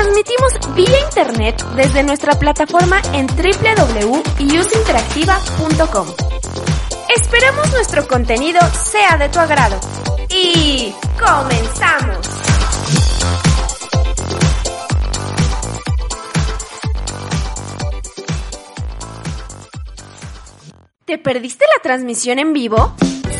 Transmitimos vía internet desde nuestra plataforma en www.useinteractiva.com. Esperamos nuestro contenido sea de tu agrado. Y comenzamos. ¿Te perdiste la transmisión en vivo?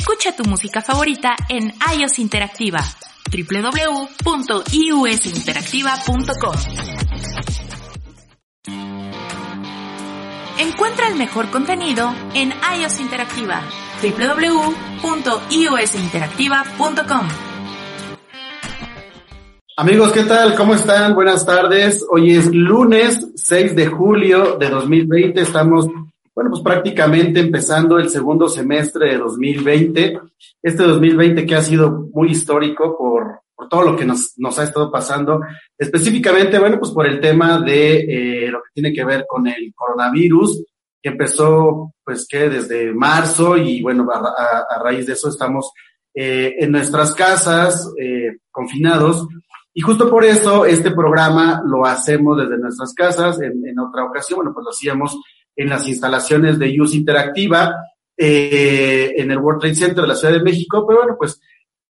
Escucha tu música favorita en iOS Interactiva www.iusinteractiva.com. Encuentra el mejor contenido en iOS Interactiva www.iusinteractiva.com. Amigos, ¿qué tal? ¿Cómo están? Buenas tardes. Hoy es lunes 6 de julio de 2020. Estamos bueno, pues prácticamente empezando el segundo semestre de 2020. Este 2020 que ha sido muy histórico por, por todo lo que nos, nos ha estado pasando, específicamente, bueno, pues por el tema de eh, lo que tiene que ver con el coronavirus, que empezó, pues que desde marzo y bueno, a, a, raíz de eso estamos eh, en nuestras casas, eh, confinados. Y justo por eso este programa lo hacemos desde nuestras casas. En, en otra ocasión, bueno, pues lo hacíamos en las instalaciones de Use Interactiva eh, en el World Trade Center de la Ciudad de México, pero bueno, pues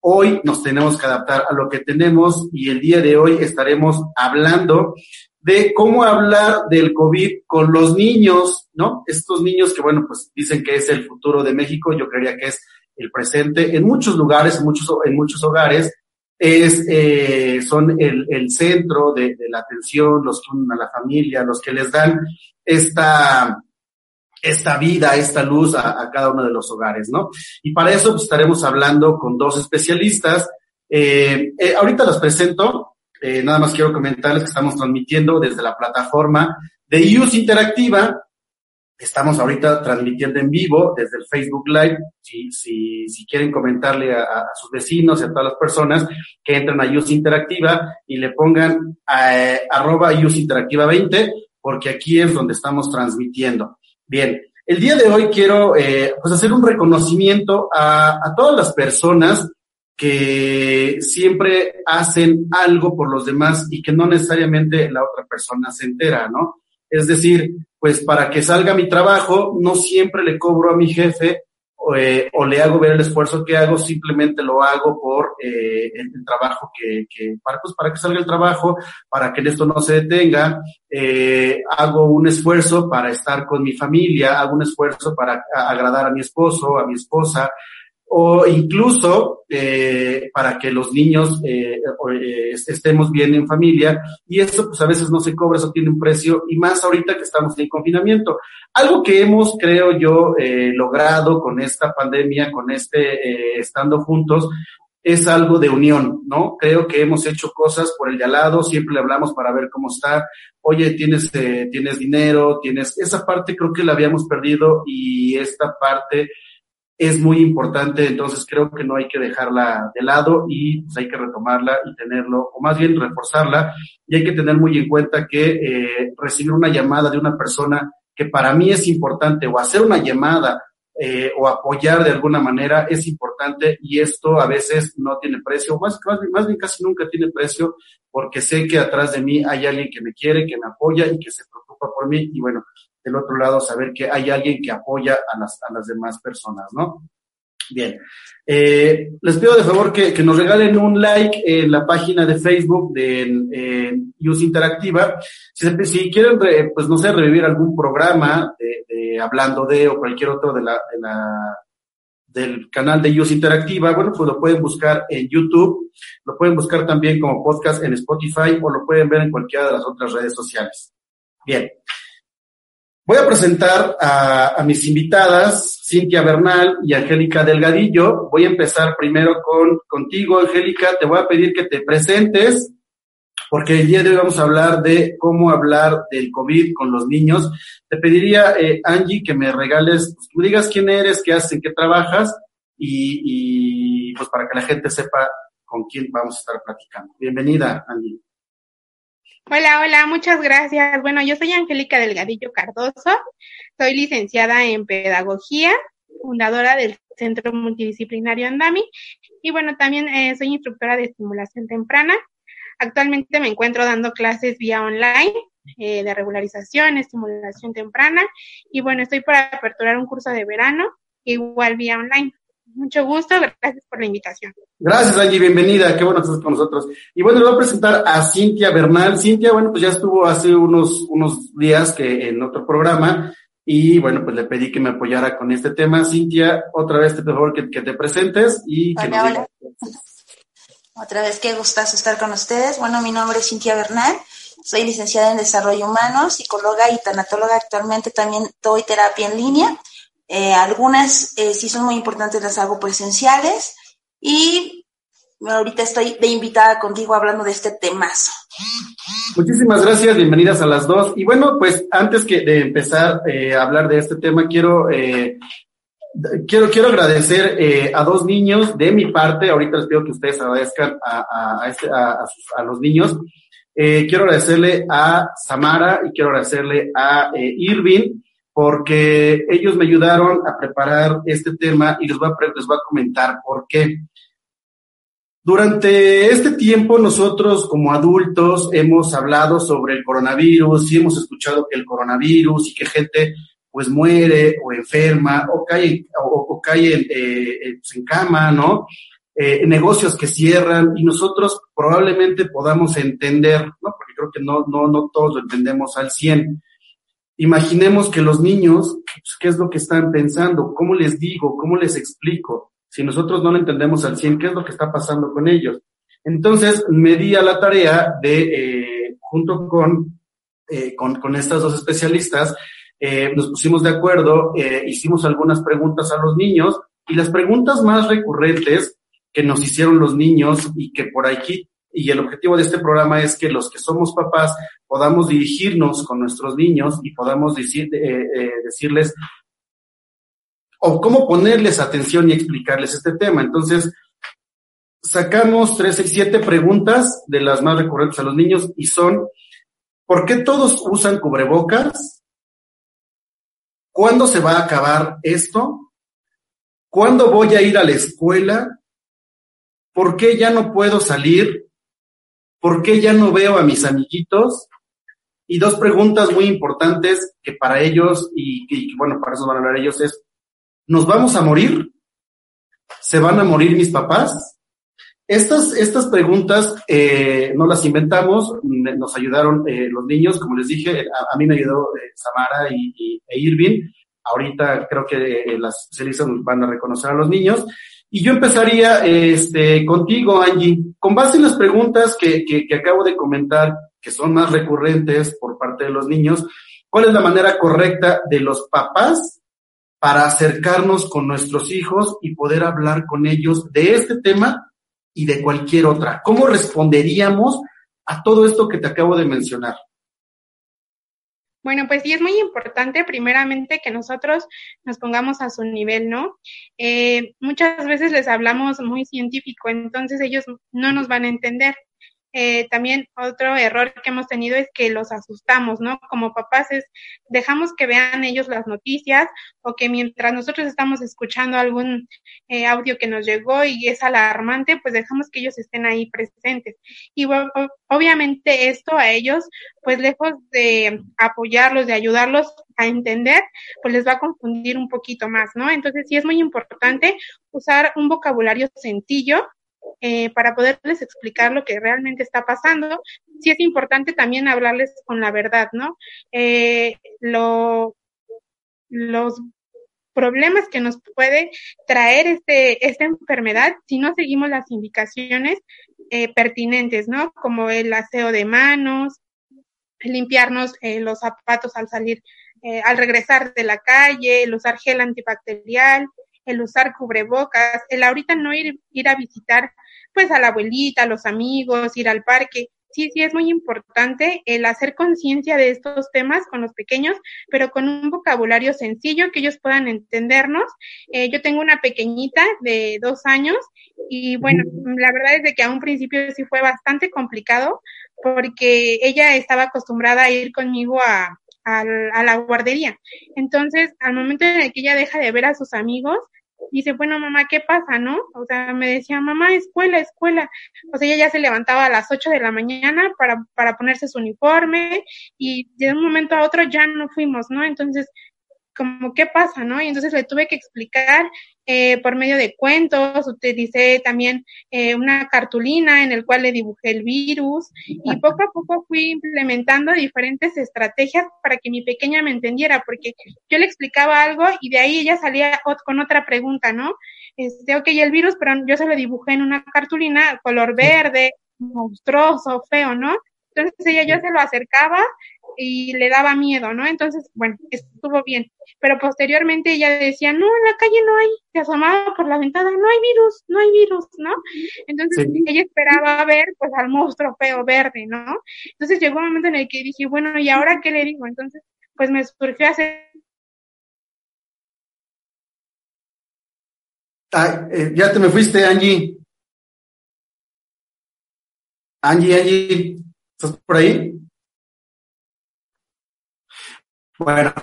hoy nos tenemos que adaptar a lo que tenemos y el día de hoy estaremos hablando de cómo hablar del COVID con los niños, ¿no? Estos niños que, bueno, pues dicen que es el futuro de México, yo creería que es el presente. En muchos lugares, en muchos, en muchos hogares, es, eh, son el, el centro de, de, la atención, los que unen a la familia, los que les dan esta, esta vida, esta luz a, cada uno de los hogares, ¿no? Y para eso pues, estaremos hablando con dos especialistas. Eh, eh, ahorita los presento, eh, nada más quiero comentarles que estamos transmitiendo desde la plataforma de Use Interactiva. Estamos ahorita transmitiendo en vivo desde el Facebook Live. Si, si, si quieren comentarle a, sus vecinos y a todas las personas que entran a Use Interactiva y le pongan a, arroba Use Interactiva 20 porque aquí es donde estamos transmitiendo. Bien, el día de hoy quiero eh, pues hacer un reconocimiento a, a todas las personas que siempre hacen algo por los demás y que no necesariamente la otra persona se entera, ¿no? Es decir, pues para que salga mi trabajo, no siempre le cobro a mi jefe eh, o, le hago ver el esfuerzo que hago, simplemente lo hago por eh, el, trabajo que, que, para, pues, para que salga el trabajo, para que esto no se detenga, eh, hago un esfuerzo para estar con mi familia, hago un esfuerzo para agradar a mi esposo, a mi esposa, o incluso eh, para que los niños eh, eh, estemos bien en familia y eso pues a veces no se cobra, eso tiene un precio y más ahorita que estamos en confinamiento. Algo que hemos, creo yo, eh, logrado con esta pandemia, con este eh, estando juntos, es algo de unión, ¿no? Creo que hemos hecho cosas por el de al lado, siempre hablamos para ver cómo está, oye, tienes, eh, tienes dinero, tienes, esa parte creo que la habíamos perdido y esta parte es muy importante, entonces creo que no hay que dejarla de lado y pues hay que retomarla y tenerlo, o más bien reforzarla, y hay que tener muy en cuenta que eh, recibir una llamada de una persona que para mí es importante, o hacer una llamada eh, o apoyar de alguna manera es importante y esto a veces no tiene precio, más, más, más bien casi nunca tiene precio, porque sé que atrás de mí hay alguien que me quiere, que me apoya y que se preocupa por mí, y bueno, del otro lado saber que hay alguien que apoya a las, a las demás personas, ¿no? Bien. Eh, les pido de favor que, nos regalen un like en la página de Facebook de Use Interactiva. Si, quieren, pues no sé, revivir algún programa de, hablando de o cualquier otro de la, de la del canal de Use Interactiva, bueno, pues lo pueden buscar en YouTube, lo pueden buscar también como podcast en Spotify o lo pueden ver en cualquiera de las otras redes sociales. Bien. Voy a presentar a, mis invitadas, Cintia Bernal y Angélica Delgadillo. Voy a empezar primero con contigo, Angélica. Te voy a pedir que te presentes, porque el día de hoy vamos a hablar de cómo hablar del COVID con los niños. Te pediría, eh, Angie, que me regales, pues, que me digas quién eres, qué haces, en qué trabajas, y, y pues para que la gente sepa con quién vamos a estar platicando. Bienvenida, Angie. Hola, hola, muchas gracias. Bueno, yo soy Angélica Delgadillo Cardoso, soy licenciada en Pedagogía, fundadora del Centro Multidisciplinario Andami y bueno, también eh, soy instructora de estimulación temprana. Actualmente me encuentro dando clases vía online eh, de regularización, estimulación temprana y bueno, estoy para aperturar un curso de verano igual vía online. Mucho gusto, gracias por la invitación. Gracias, Angie, bienvenida, qué bueno que estás con nosotros. Y bueno, le voy a presentar a Cintia Bernal. Cintia, bueno, pues ya estuvo hace unos, unos días que en otro programa y bueno, pues le pedí que me apoyara con este tema. Cintia, otra vez te por favor que, te presentes y que hola, hola. Otra vez, qué gustazo estar con ustedes. Bueno, mi nombre es Cintia Bernal. Soy licenciada en Desarrollo Humano, psicóloga y tanatóloga. Actualmente también doy terapia en línea eh, algunas eh, sí son muy importantes, las hago presenciales y ahorita estoy de invitada contigo hablando de este temazo. Muchísimas gracias, bienvenidas a las dos. Y bueno, pues antes que de empezar eh, a hablar de este tema, quiero, quiero, quiero agradecer a dos niños de mi parte. Ahorita les pido que ustedes agradezcan a, a, este, a, a los niños. quiero agradecerle a Samara y quiero agradecerle a Irving porque ellos me ayudaron a preparar este tema y les voy a, comentar por qué. Durante este tiempo nosotros como adultos hemos hablado sobre el coronavirus y hemos escuchado que el coronavirus y que gente pues muere o enferma o cae, o, cae en, eh, pues, en, cama, ¿no? Eh, negocios que cierran y nosotros probablemente podamos entender, ¿no? Porque creo que no, no, no todos lo entendemos al 100 Imaginemos que los niños, pues, ¿qué es lo que están pensando? ¿Cómo les digo? ¿Cómo les explico? Si nosotros no lo entendemos al 100, ¿qué es lo que está pasando con ellos? Entonces, me di a la tarea de, eh, junto con, eh, con, con, estas dos especialistas, eh, nos pusimos de acuerdo, hicimos algunas preguntas a los niños y las preguntas más recurrentes que nos hicieron los niños y que por aquí y el objetivo de este programa es que los que somos papás podamos dirigirnos con nuestros niños y podamos decir, eh, eh, decirles o cómo ponerles atención y explicarles este tema. Entonces, sacamos tres, siete preguntas de las más recurrentes a los niños y son, ¿por qué todos usan cubrebocas? ¿Cuándo se va a acabar esto? ¿Cuándo voy a ir a la escuela? ¿Por qué ya no puedo salir? ¿Por qué ya no veo a mis amiguitos? Y dos preguntas muy importantes que para ellos, y, bueno, para eso van a hablar ellos, es, ¿nos vamos a morir? ¿Se van a morir mis papás? Estas, estas preguntas eh, no las inventamos, nos ayudaron eh, los niños, como les dije, a, mí me ayudó eh, Samara y, e Irving. Ahorita creo que eh, las especialistas van a reconocer a los niños. Y yo empezaría este, contigo, Angie, con base en las preguntas que, que, que, acabo de comentar, que son más recurrentes por parte de los niños, ¿cuál es la manera correcta de los papás para acercarnos con nuestros hijos y poder hablar con ellos de este tema y de cualquier otra? ¿Cómo responderíamos a todo esto que te acabo de mencionar? Bueno, pues sí es muy importante primeramente que nosotros nos pongamos a su nivel, ¿no? Eh, muchas veces les hablamos muy científico, entonces ellos no nos van a entender. Eh, también otro error que hemos tenido es que los asustamos, ¿no? Como papás es, dejamos que vean ellos las noticias o que mientras nosotros estamos escuchando algún eh, audio que nos llegó y es alarmante, pues dejamos que ellos estén ahí presentes. Y obviamente esto a ellos, pues lejos de apoyarlos, de ayudarlos a entender, pues les va a confundir un poquito más, ¿no? Entonces sí es muy importante usar un vocabulario sencillo eh, para poderles explicar lo que realmente está pasando. Sí es importante también hablarles con la verdad, ¿no? Eh, lo, los problemas que nos puede traer este, esta enfermedad si no seguimos las indicaciones eh, pertinentes, ¿no? Como el aseo de manos, limpiarnos eh, los zapatos al salir, al regresar de la calle, el usar gel antibacterial, el usar cubrebocas, el ahorita no ir, ir a visitar pues a la abuelita, a los amigos, ir al parque. Sí, sí, es muy importante el hacer conciencia de estos temas con los pequeños, pero con un vocabulario sencillo que ellos puedan entendernos. Eh, yo tengo una pequeña de dos años y bueno, la verdad es de que a un principio sí fue bastante complicado porque ella estaba acostumbrada a ir conmigo a, a, a la guardería. Entonces, al momento en el que ella deja de ver a sus amigos, dice, bueno, mamá, ¿qué pasa, no? O sea, me decía, mamá, escuela, escuela. O sea, ella ya se levantaba a las 8 de la mañana para, para ponerse su uniforme y de un momento a otro ya no fuimos, ¿no? Entonces, como, ¿qué pasa, no? Y entonces le tuve que explicar eh, por medio de cuentos, utilicé también eh, una cartulina en el cual le dibujé el virus y poco a poco fui implementando diferentes estrategias para que mi pequeña me entendiera, porque yo le explicaba algo y de ahí ella salía con otra pregunta, ¿no? Este, ok, el virus, pero yo se lo dibujé en una cartulina color verde, monstruoso, feo, ¿no? Entonces ella yo se lo acercaba y le daba miedo, ¿no? Entonces, bueno, estuvo bien. Pero posteriormente ella decía, no, en la calle no hay, se asomaba por la ventana, no hay virus, no hay virus, ¿no? Entonces ella esperaba ver, pues, al monstruo feo verde, ¿no? Entonces llegó un momento en el que dije, bueno, ¿y ahora qué le digo? Entonces, pues me surgió hacer Ah, eh, ya te me fuiste, Angie. Angie, Angie, ¿estás por ahí? Bueno,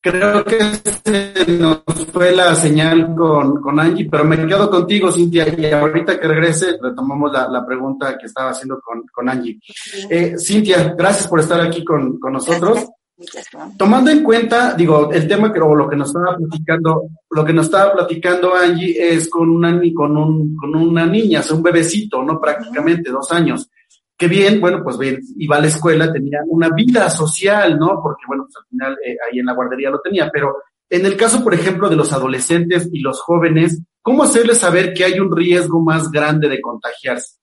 creo que se nos fue la señal con, con Angie, pero me quedo contigo, Cintia, y ahorita que regrese retomamos la, la pregunta que estaba haciendo con, con Angie. Eh, Cintia, gracias por estar aquí con, con nosotros. Tomando en cuenta, digo, el tema que o lo que nos estaba platicando, lo que nos estaba platicando Angie es con una con un, con una niña, o un bebecito, ¿no? Prácticamente dos años que bien, bueno, pues bien, iba a la escuela, tenía una vida social, ¿no? Porque, bueno, pues al final eh, ahí en la guardería lo tenía, pero en el caso, por ejemplo, de los adolescentes y los jóvenes, ¿cómo hacerles saber que hay un riesgo más grande de contagiarse?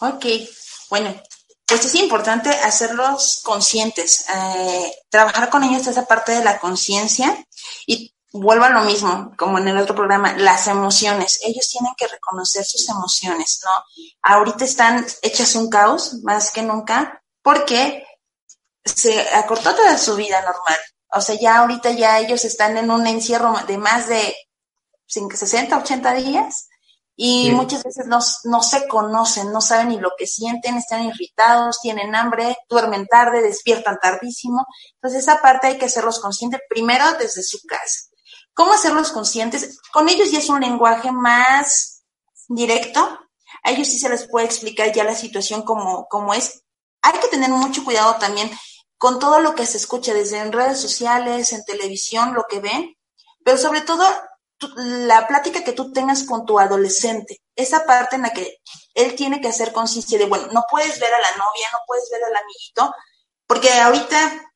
Ok, bueno, pues es importante hacerlos conscientes, eh, trabajar con ellos esa parte de la conciencia y vuelvo a lo mismo, como en el otro programa, las emociones. Ellos tienen que reconocer sus emociones, ¿no? Ahorita están hechas un caos, más que nunca, porque se acortó toda su vida normal. O sea, ya ahorita ya ellos están en un encierro de más de 60, 80 días y muchas veces no, no se conocen, no saben ni lo que sienten, están irritados, tienen hambre, duermen tarde, despiertan tardísimo. Entonces esa parte hay que hacerlos conscientes primero desde su casa. ¿Cómo hacerlos conscientes? Con ellos ya es un lenguaje más directo. A ellos sí se les puede explicar ya la situación como, como es. Hay que tener mucho cuidado también con todo lo que se escucha desde en redes sociales, en televisión, lo que ven, pero sobre todo la plática que tú tengas con tu adolescente, esa parte en la que él tiene que hacer conciencia de, bueno, no puedes ver a la novia, no puedes ver al amiguito, porque ahorita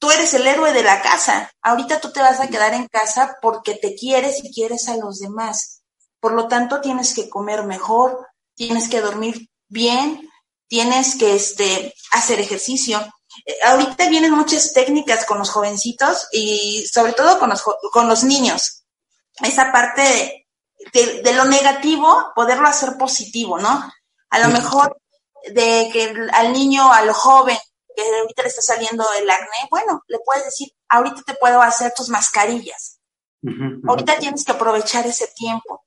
tú eres el héroe de la casa. Ahorita tú te vas a quedar en casa porque te quieres y quieres a los demás. Por lo tanto, tienes que comer mejor, tienes que dormir bien, tienes que este, hacer ejercicio. Eh, ahorita vienen muchas técnicas con los jovencitos y sobre todo con los, con los niños. Esa parte de, de, lo negativo, poderlo hacer positivo, ¿no? A lo mejor de que al niño, al joven, que ahorita le está saliendo el acné, bueno, le puedes decir, ahorita te puedo hacer tus mascarillas. Ahorita tienes que aprovechar ese tiempo,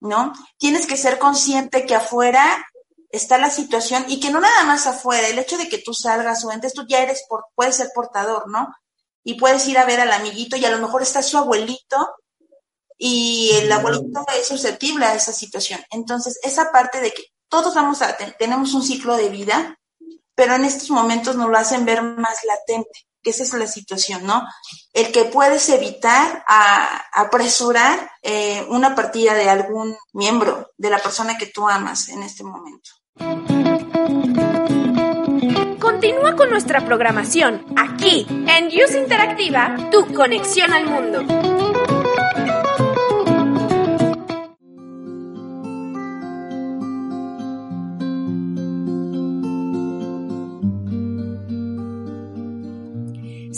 ¿no? Tienes que ser consciente que afuera está la situación y que no nada más afuera, el hecho de que tú salgas o entres, tú ya eres, por, puedes ser portador, ¿no? Y puedes ir a ver al amiguito y a lo mejor está su abuelito y el abuelito es susceptible a esa situación. Entonces, esa parte de que todos vamos a, tenemos un ciclo de vida, pero en estos momentos nos lo hacen ver más latente, que esa es la situación, ¿no? El que puedes evitar apresurar eh, una partida de algún miembro de la persona que tú amas en este momento. Continúa con nuestra programación aquí en Use Interactiva, tu conexión al mundo.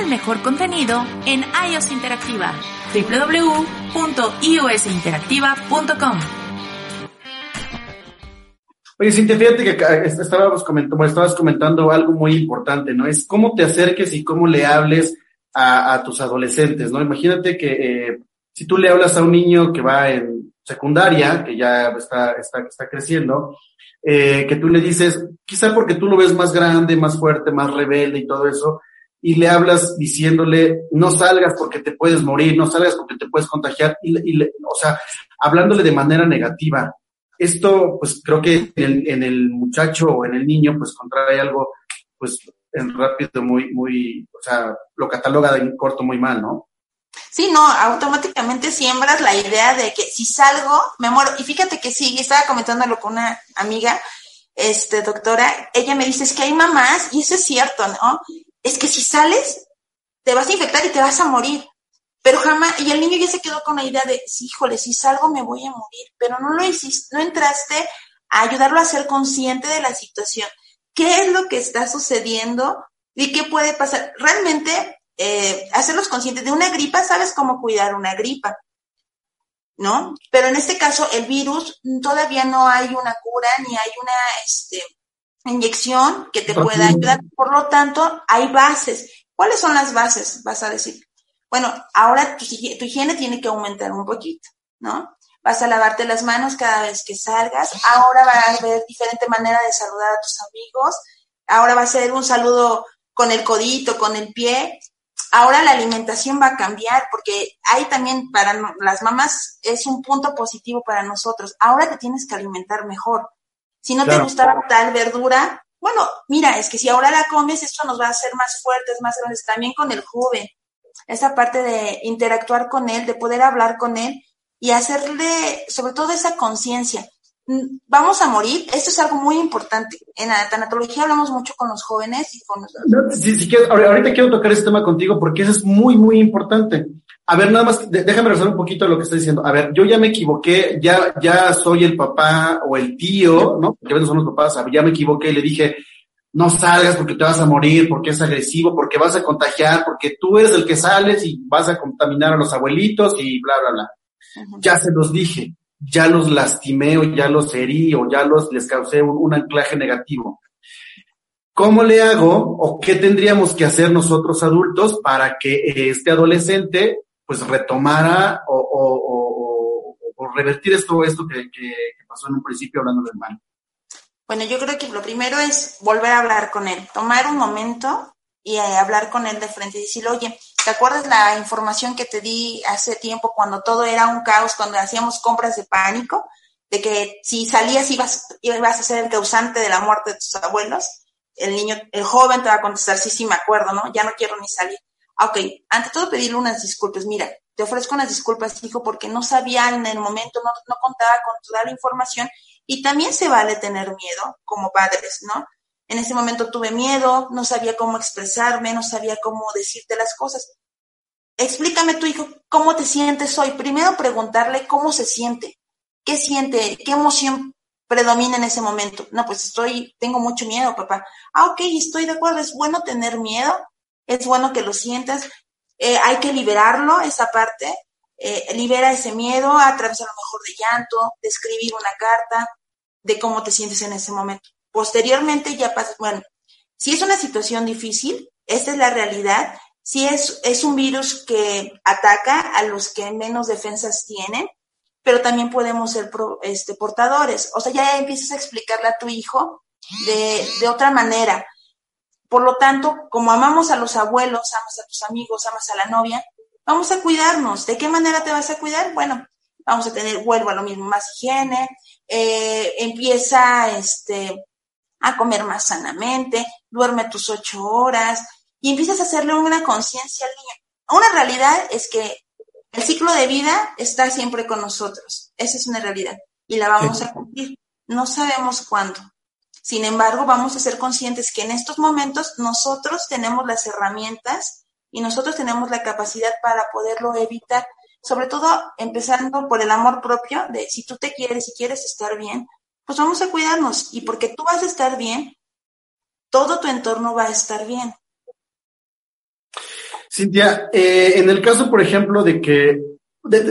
El mejor contenido en iOS Interactiva www.iosinteractiva.com. Oye, Cintia, fíjate que estábamos comentando, estabas comentando algo muy importante, ¿no? Es cómo te acerques y cómo le hables a, tus adolescentes, ¿no? Imagínate que eh, si tú le hablas a un niño que va en secundaria, que ya está, está, está creciendo, eh, que tú le dices, quizá porque tú lo ves más grande, más fuerte, más rebelde y todo eso, y le hablas diciéndole, no salgas porque te puedes morir, no salgas porque te puedes contagiar, y, y o sea, hablándole de manera negativa. Esto, pues creo que en el, en el muchacho o en el niño, pues contrae algo, pues en rápido, muy, muy, o sea, lo cataloga de corto muy mal, ¿no? Sí, no, automáticamente siembras la idea de que si salgo, me muero. Y fíjate que sí, estaba comentándolo con una amiga, este, doctora, ella me dice, es que hay mamás, y eso es cierto, ¿no? Es que si sales, te vas a infectar y te vas a morir. Pero jamás, y el niño ya se quedó con la idea de, sí, híjole, si salgo me voy a morir, pero no lo hiciste, no entraste a ayudarlo a ser consciente de la situación. ¿Qué es lo que está sucediendo y qué puede pasar? Realmente, eh, hacerlos conscientes de una gripa, sabes cómo cuidar una gripa, ¿no? Pero en este caso, el virus todavía no hay una cura ni hay una, este, inyección que te pueda ayudar. Por lo tanto, hay bases. ¿Cuáles son las bases? Vas a decir, bueno, ahora tu, higiene tiene que aumentar un poquito, ¿no? Vas a lavarte las manos cada vez que salgas. Ahora va a haber diferente manera de saludar a tus amigos. Ahora va a ser un saludo con el codito, con el pie. Ahora la alimentación va a cambiar porque hay también para las mamás es un punto positivo para nosotros. Ahora te tienes que alimentar mejor. Si no te gustaba tal verdura, bueno, mira, es que si ahora la comes, esto nos va a hacer más fuertes, más grandes, también con el joven. Esa parte de interactuar con él, de poder hablar con él y hacerle, sobre todo, esa conciencia. Mm, vamos a morir, esto es algo muy importante. En la tanatología hablamos mucho con los jóvenes y con los... Sí, ahorita quiero tocar este tema contigo porque eso es muy, muy importante. A ver, nada más, déjame resolver un poquito lo que estoy diciendo. A ver, yo ya me equivoqué, ya, ya soy el papá o el tío, ¿no? Porque a veces son los papás, ya me equivoqué y le dije, no salgas porque te vas a morir, porque es agresivo, porque vas a contagiar, porque tú eres el que sales y vas a contaminar a los abuelitos y bla, bla, bla. Ya se los dije, ya los lastimé o ya los herí o ya los, les causé un, un anclaje negativo. ¿Cómo le hago o qué tendríamos que hacer nosotros adultos para que este adolescente pues retomara o, revertir esto, esto que, pasó en un principio hablando del mal? Bueno, yo creo que lo primero es volver a hablar con él, tomar un momento y eh, hablar con él de frente y decirle, oye, ¿te acuerdas la información que te di hace tiempo cuando todo era un caos, cuando hacíamos compras de pánico? de que si salías ibas, ibas a ser el causante de la muerte de tus abuelos, el niño, el joven te va a contestar, sí, sí, me acuerdo, ¿no? Ya no quiero ni salir. Ok, ante todo pedirle unas disculpas. Mira, te ofrezco unas disculpas, hijo, porque no sabía en el momento, no, no contaba con toda la información y también se vale tener miedo como padres, ¿no? En ese momento tuve miedo, no sabía cómo expresarme, no sabía cómo decirte las cosas. Explícame tu hijo, ¿cómo te sientes hoy? Primero preguntarle cómo se siente, qué siente, qué emoción predomina en ese momento. No, pues estoy, tengo mucho miedo, papá. Ah, ok, estoy de acuerdo, es bueno tener miedo, es bueno que lo sientas, eh, hay que liberarlo, esa parte, eh, libera ese miedo a través a lo mejor de llanto, de escribir una carta, de cómo te sientes en ese momento. Posteriormente ya pasa, bueno, si es una situación difícil, esta es la realidad, si es, es un virus que ataca a los que menos defensas tienen, pero también podemos ser este, portadores. O sea, ya empiezas a explicarle a tu hijo de, de otra manera. Por lo tanto, como amamos a los abuelos, amas a tus amigos, amas a la novia, vamos a cuidarnos. ¿De qué manera te vas a cuidar? Bueno, vamos a tener, vuelvo a lo mismo, más higiene, eh, empieza este, a comer más sanamente, duerme tus ocho horas y empiezas a hacerle una conciencia al niño. Una realidad es que el ciclo de vida está siempre con nosotros. Esa es una realidad y la vamos a cumplir. No sabemos cuándo. Sin embargo, vamos a ser conscientes que en estos momentos nosotros tenemos las herramientas y nosotros tenemos la capacidad para poderlo evitar. Sobre todo empezando por el amor propio de si tú te quieres y quieres estar bien, pues vamos a cuidarnos. Y porque tú vas a estar bien, todo tu entorno va a estar bien. Cintia, eh, en el caso, por ejemplo, de que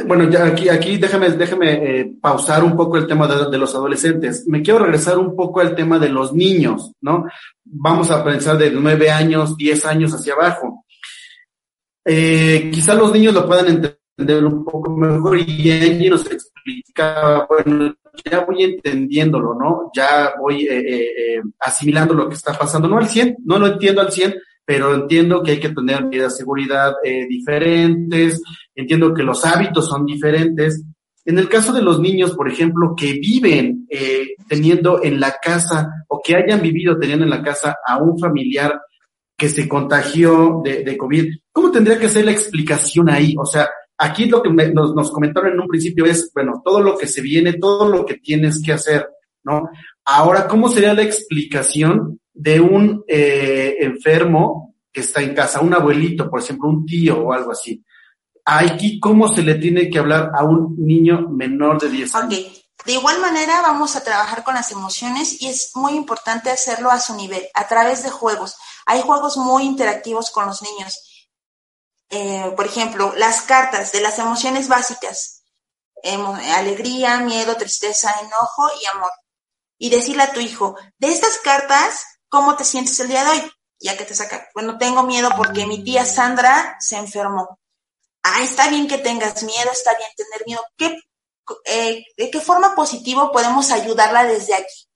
bueno, ya aquí, aquí déjame, déjame eh, pausar un poco el tema de, los adolescentes. Me quiero regresar un poco al tema de los niños, ¿no? Vamos a pensar de nueve años, diez años hacia abajo. Eh, quizá los niños lo puedan entender un poco mejor y allí nos explica, bueno, ya voy entendiéndolo, ¿no? Ya voy eh, asimilando lo que está pasando, no al 100, no lo entiendo al 100, pero entiendo que hay que tener medidas de seguridad eh, diferentes, entiendo que los hábitos son diferentes. En el caso de los niños, por ejemplo, que viven eh, teniendo en la casa o que hayan vivido teniendo en la casa a un familiar que se contagió de, de COVID, ¿cómo tendría que ser la explicación ahí? O sea, aquí lo que nos, nos comentaron en un principio es, bueno, todo lo que se viene, todo lo que tienes que hacer, ¿no? Ahora, ¿cómo sería la explicación de un eh, enfermo que está en casa, un abuelito, por ejemplo, un tío o algo así. Aquí, ¿cómo se le tiene que hablar a un niño menor de 10 años? Ok, de igual manera vamos a trabajar con las emociones y es muy importante hacerlo a su nivel, a través de juegos. Hay juegos muy interactivos con los niños. Eh, por ejemplo, las cartas de las emociones básicas, alegría, miedo, tristeza, enojo y amor. Y decirle a tu hijo, de estas cartas, ¿Cómo te sientes el día de hoy? Ya que te saca, bueno, tengo miedo porque mi tía Sandra se enfermó. Ah, está bien que tengas miedo, está bien tener miedo. ¿Qué, eh, ¿De qué forma positiva podemos ayudarla desde aquí?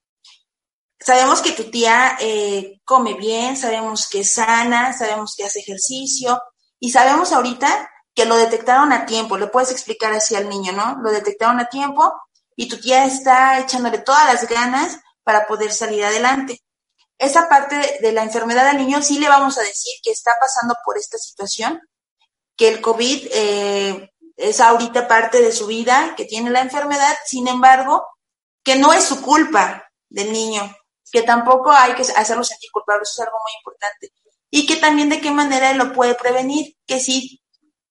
Sabemos que tu tía eh, come bien, sabemos que es sana, sabemos que hace ejercicio y sabemos ahorita que lo detectaron a tiempo. Le puedes explicar así al niño, ¿no? Lo detectaron a tiempo y tu tía está echándole todas las ganas para poder salir adelante esa parte de la enfermedad al niño sí le vamos a decir que está pasando por esta situación, que el COVID eh, es ahorita parte de su vida, que tiene la enfermedad, sin embargo, que no es su culpa del niño, que tampoco hay que hacerlo sentir culpable, eso es algo muy importante. Y que también de qué manera él lo puede prevenir, que si,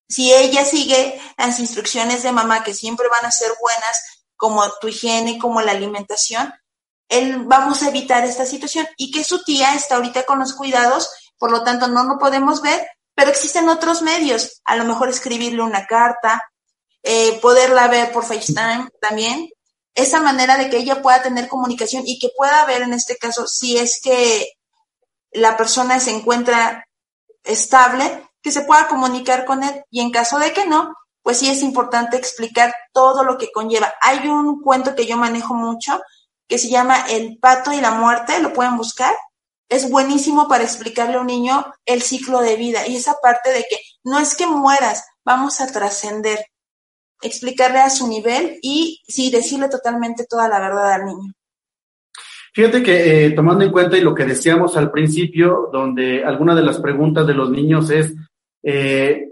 si ella sigue las instrucciones de mamá, que siempre van a ser buenas, como tu higiene, como la alimentación, él, vamos a evitar esta situación. Y que su tía está ahorita con los cuidados, por lo tanto no lo podemos ver, pero existen otros medios, a lo mejor escribirle una carta, eh, poderla ver por FaceTime también, esa manera de que ella pueda tener comunicación y que pueda ver en este caso si es que la persona se encuentra estable, que se pueda comunicar con él. Y en caso de que no, pues sí es importante explicar todo lo que conlleva. Hay un cuento que yo manejo mucho que se llama El pato y la muerte, lo pueden buscar. Es buenísimo para explicarle a un niño el ciclo de vida y esa parte de que no es que mueras, vamos a trascender. explicarle a su nivel y sí, decirle totalmente toda la verdad al niño. Fíjate que eh, tomando en cuenta y lo que decíamos al principio, donde alguna de las preguntas de los niños es, eh,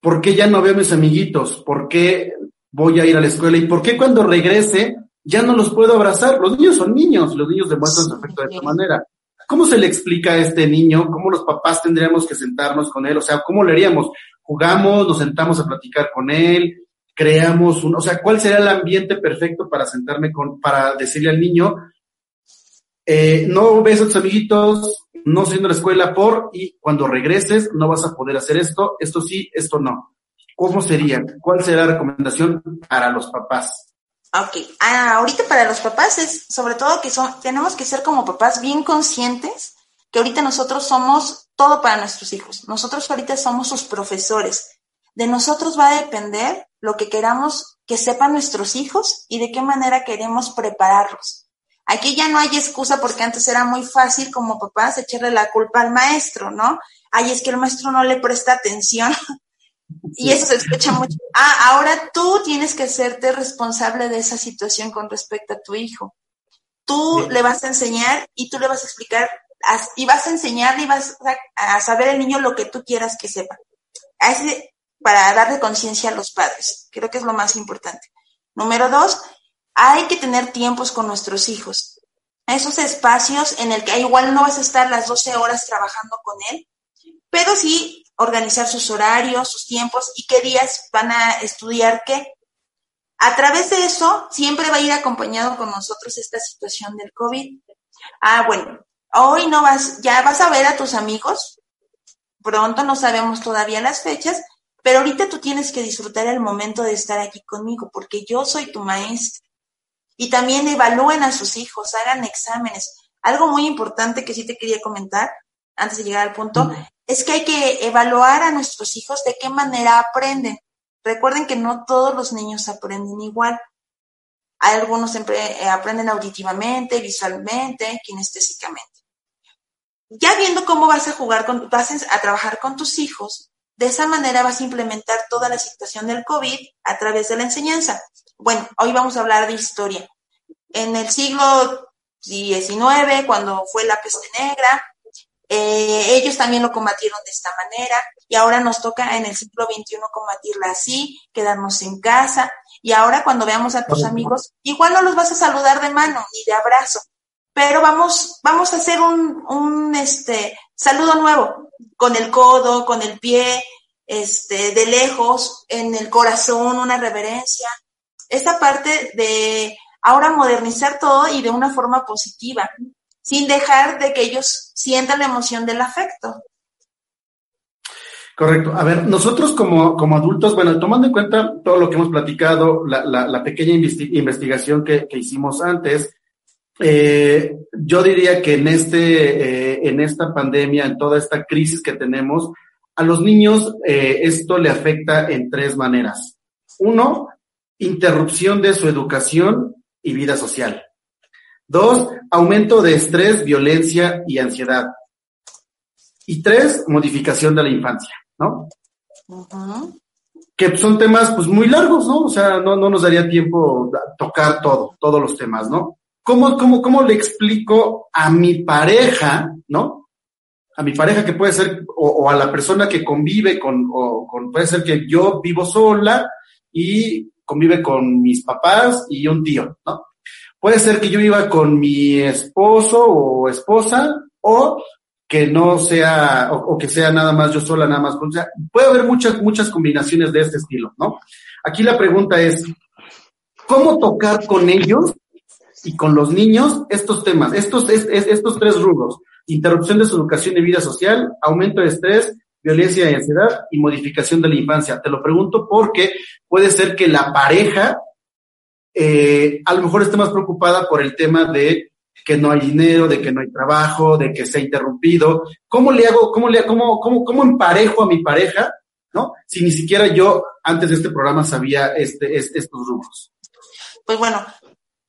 ¿por qué ya no veo a mis amiguitos? ¿Por qué voy a ir a la escuela? ¿Y por qué cuando regrese ya no los puedo abrazar? Los niños son niños, los niños demuestran su afecto de esta manera. ¿Cómo se le explica a este niño? ¿Cómo los papás tendríamos que sentarnos con él? O sea, ¿cómo le haríamos? ¿Jugamos? ¿Nos sentamos a platicar con él? ¿Creamos un, o sea, cuál sería el ambiente perfecto para sentarme con, para decirle al niño, eh, no ves a tus amiguitos, no siendo la escuela por, y cuando regreses no vas a poder hacer esto, esto sí, esto no. ¿Cómo sería? ¿Cuál será la recomendación para los papás? Ok, ah, ahorita para los papás es sobre todo que son, tenemos que ser como papás bien conscientes que ahorita nosotros somos todo para nuestros hijos. Nosotros ahorita somos sus profesores. De nosotros va a depender lo que queramos que sepan nuestros hijos y de qué manera queremos prepararlos. Aquí ya no hay excusa porque antes era muy fácil como papás echarle la culpa al maestro, ¿no? Ay, es que el maestro no le presta atención. y eso se escucha mucho. Ah, ahora tú tienes que hacerte responsable de esa situación con respecto a tu hijo. Tú le vas a enseñar y tú le vas a explicar y vas a enseñarle y vas a, saber el niño lo que tú quieras que sepa. Así, para darle conciencia a los padres. Creo que es lo más importante. Número dos, hay que tener tiempos con nuestros hijos. Esos espacios en el que igual no vas a estar las 12 horas trabajando con él, pero sí organizar sus horarios, sus tiempos y qué días van a estudiar qué. A través de eso, siempre va a ir acompañado con nosotros esta situación del COVID. Ah, bueno, hoy no vas, ya vas a ver a tus amigos. Pronto no sabemos todavía las fechas, pero ahorita tú tienes que disfrutar el momento de estar aquí conmigo, porque yo soy tu maestra. Y también evalúen a sus hijos, hagan exámenes. Algo muy importante que sí te quería comentar antes de llegar al punto, es que hay que evaluar a nuestros hijos de qué manera aprenden. Recuerden que no todos los niños aprenden igual. Hay algunos eh, aprenden auditivamente, visualmente, kinestésicamente. Ya viendo cómo vas a jugar con, vas a trabajar con tus hijos, de esa manera vas a implementar toda la situación del COVID a través de la enseñanza. Bueno, hoy vamos a hablar de historia. En el siglo XIX, cuando fue la peste negra, eh, ellos también lo combatieron de esta manera y ahora nos toca en el siglo XXI combatirla así, quedarnos en casa. Y ahora cuando veamos a tus amigos, igual no los vas a saludar de mano ni de abrazo, pero vamos, vamos a hacer un, un este, saludo nuevo, con el codo, con el pie, este, de lejos, en el corazón, una reverencia. Esta parte de ahora modernizar todo y de una forma positiva, sin dejar de que ellos sientan la emoción del afecto. Correcto. A ver, nosotros como, como adultos, bueno, tomando en cuenta todo lo que hemos platicado, la, la, pequeña investigación que, que, hicimos antes, eh, yo diría que en este, eh, en esta pandemia, en toda esta crisis que tenemos, a los niños eh, esto le afecta en tres maneras. Uno, interrupción de su educación y vida social. Dos, aumento de estrés, violencia y ansiedad. Y tres, modificación de la infancia, ¿no? Que son temas pues muy largos, ¿no? O sea, no, no nos daría tiempo tocar todo, todos los temas, ¿no? ¿Cómo, cómo, cómo le explico a mi pareja, ¿no? A mi pareja que puede ser, o, a la persona que convive con, o con, puede ser que yo vivo sola y convive con mis papás y un tío, ¿no? Puede ser que yo viva con mi esposo o esposa o que no sea, o, que sea nada más yo sola, nada más. O sea, puede haber muchas, muchas combinaciones de este estilo, ¿no? Aquí la pregunta es, ¿cómo tocar con ellos y con los niños estos temas, estos, estos tres rubros? Interrupción de su educación y vida social, aumento de estrés, violencia y ansiedad y modificación de la infancia. Te lo pregunto porque puede ser que la pareja eh, a lo mejor esté más preocupada por el tema de que no hay dinero, de que no hay trabajo, de que se ha interrumpido. ¿Cómo le hago, cómo le, cómo, cómo, cómo emparejo a mi pareja, no? Si ni siquiera yo antes de este programa sabía este, estos rubros. Pues bueno,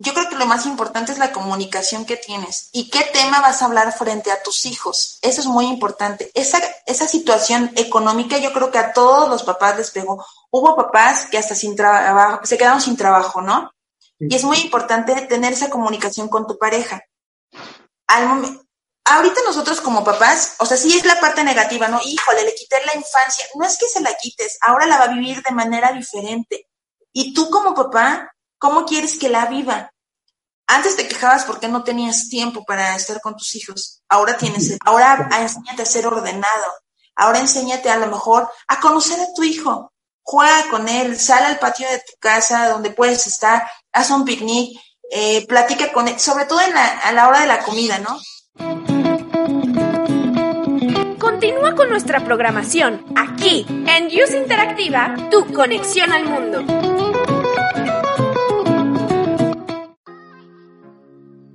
yo creo que lo más importante es la comunicación que tienes y qué tema vas a hablar frente a tus hijos. Eso es muy importante. Esa, esa situación económica yo creo que a todos los papás les pegó. Hubo papás que hasta sin trabajo, se quedaron sin trabajo, ¿no? Y es muy importante tener esa comunicación con tu pareja. Al ahorita nosotros como papás, o sea, sí es la parte negativa, ¿no? Híjole, le quité la infancia. No es que se la quites, ahora la va a vivir de manera diferente. Y tú como papá, ¿cómo quieres que la viva? Antes te quejabas porque no tenías tiempo para estar con tus hijos. Ahora tienes, ahora enséñate a ser ordenado. Ahora enséñate a lo mejor a conocer a tu hijo. Juega con él, sale al patio de tu casa donde puedes estar, haz un picnic, eh, platica con él, sobre todo en la, a la hora de la comida, ¿no? Continúa con nuestra programación aquí en Use Interactiva, tu conexión al mundo.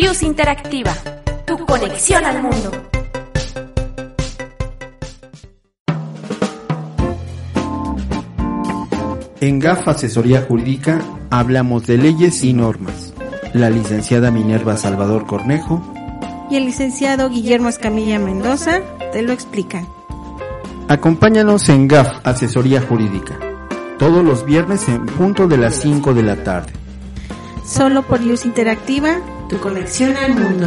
iOS Interactiva, tu conexión al mundo. En GAF Asesoría Jurídica hablamos de leyes y normas. La licenciada Minerva Salvador Cornejo y el licenciado Guillermo Escamilla Mendoza te lo explican. Acompáñanos en GAF Asesoría Jurídica, todos los viernes en punto de las 5 de la tarde. Solo por Luz Interactiva, tu conexión al mundo.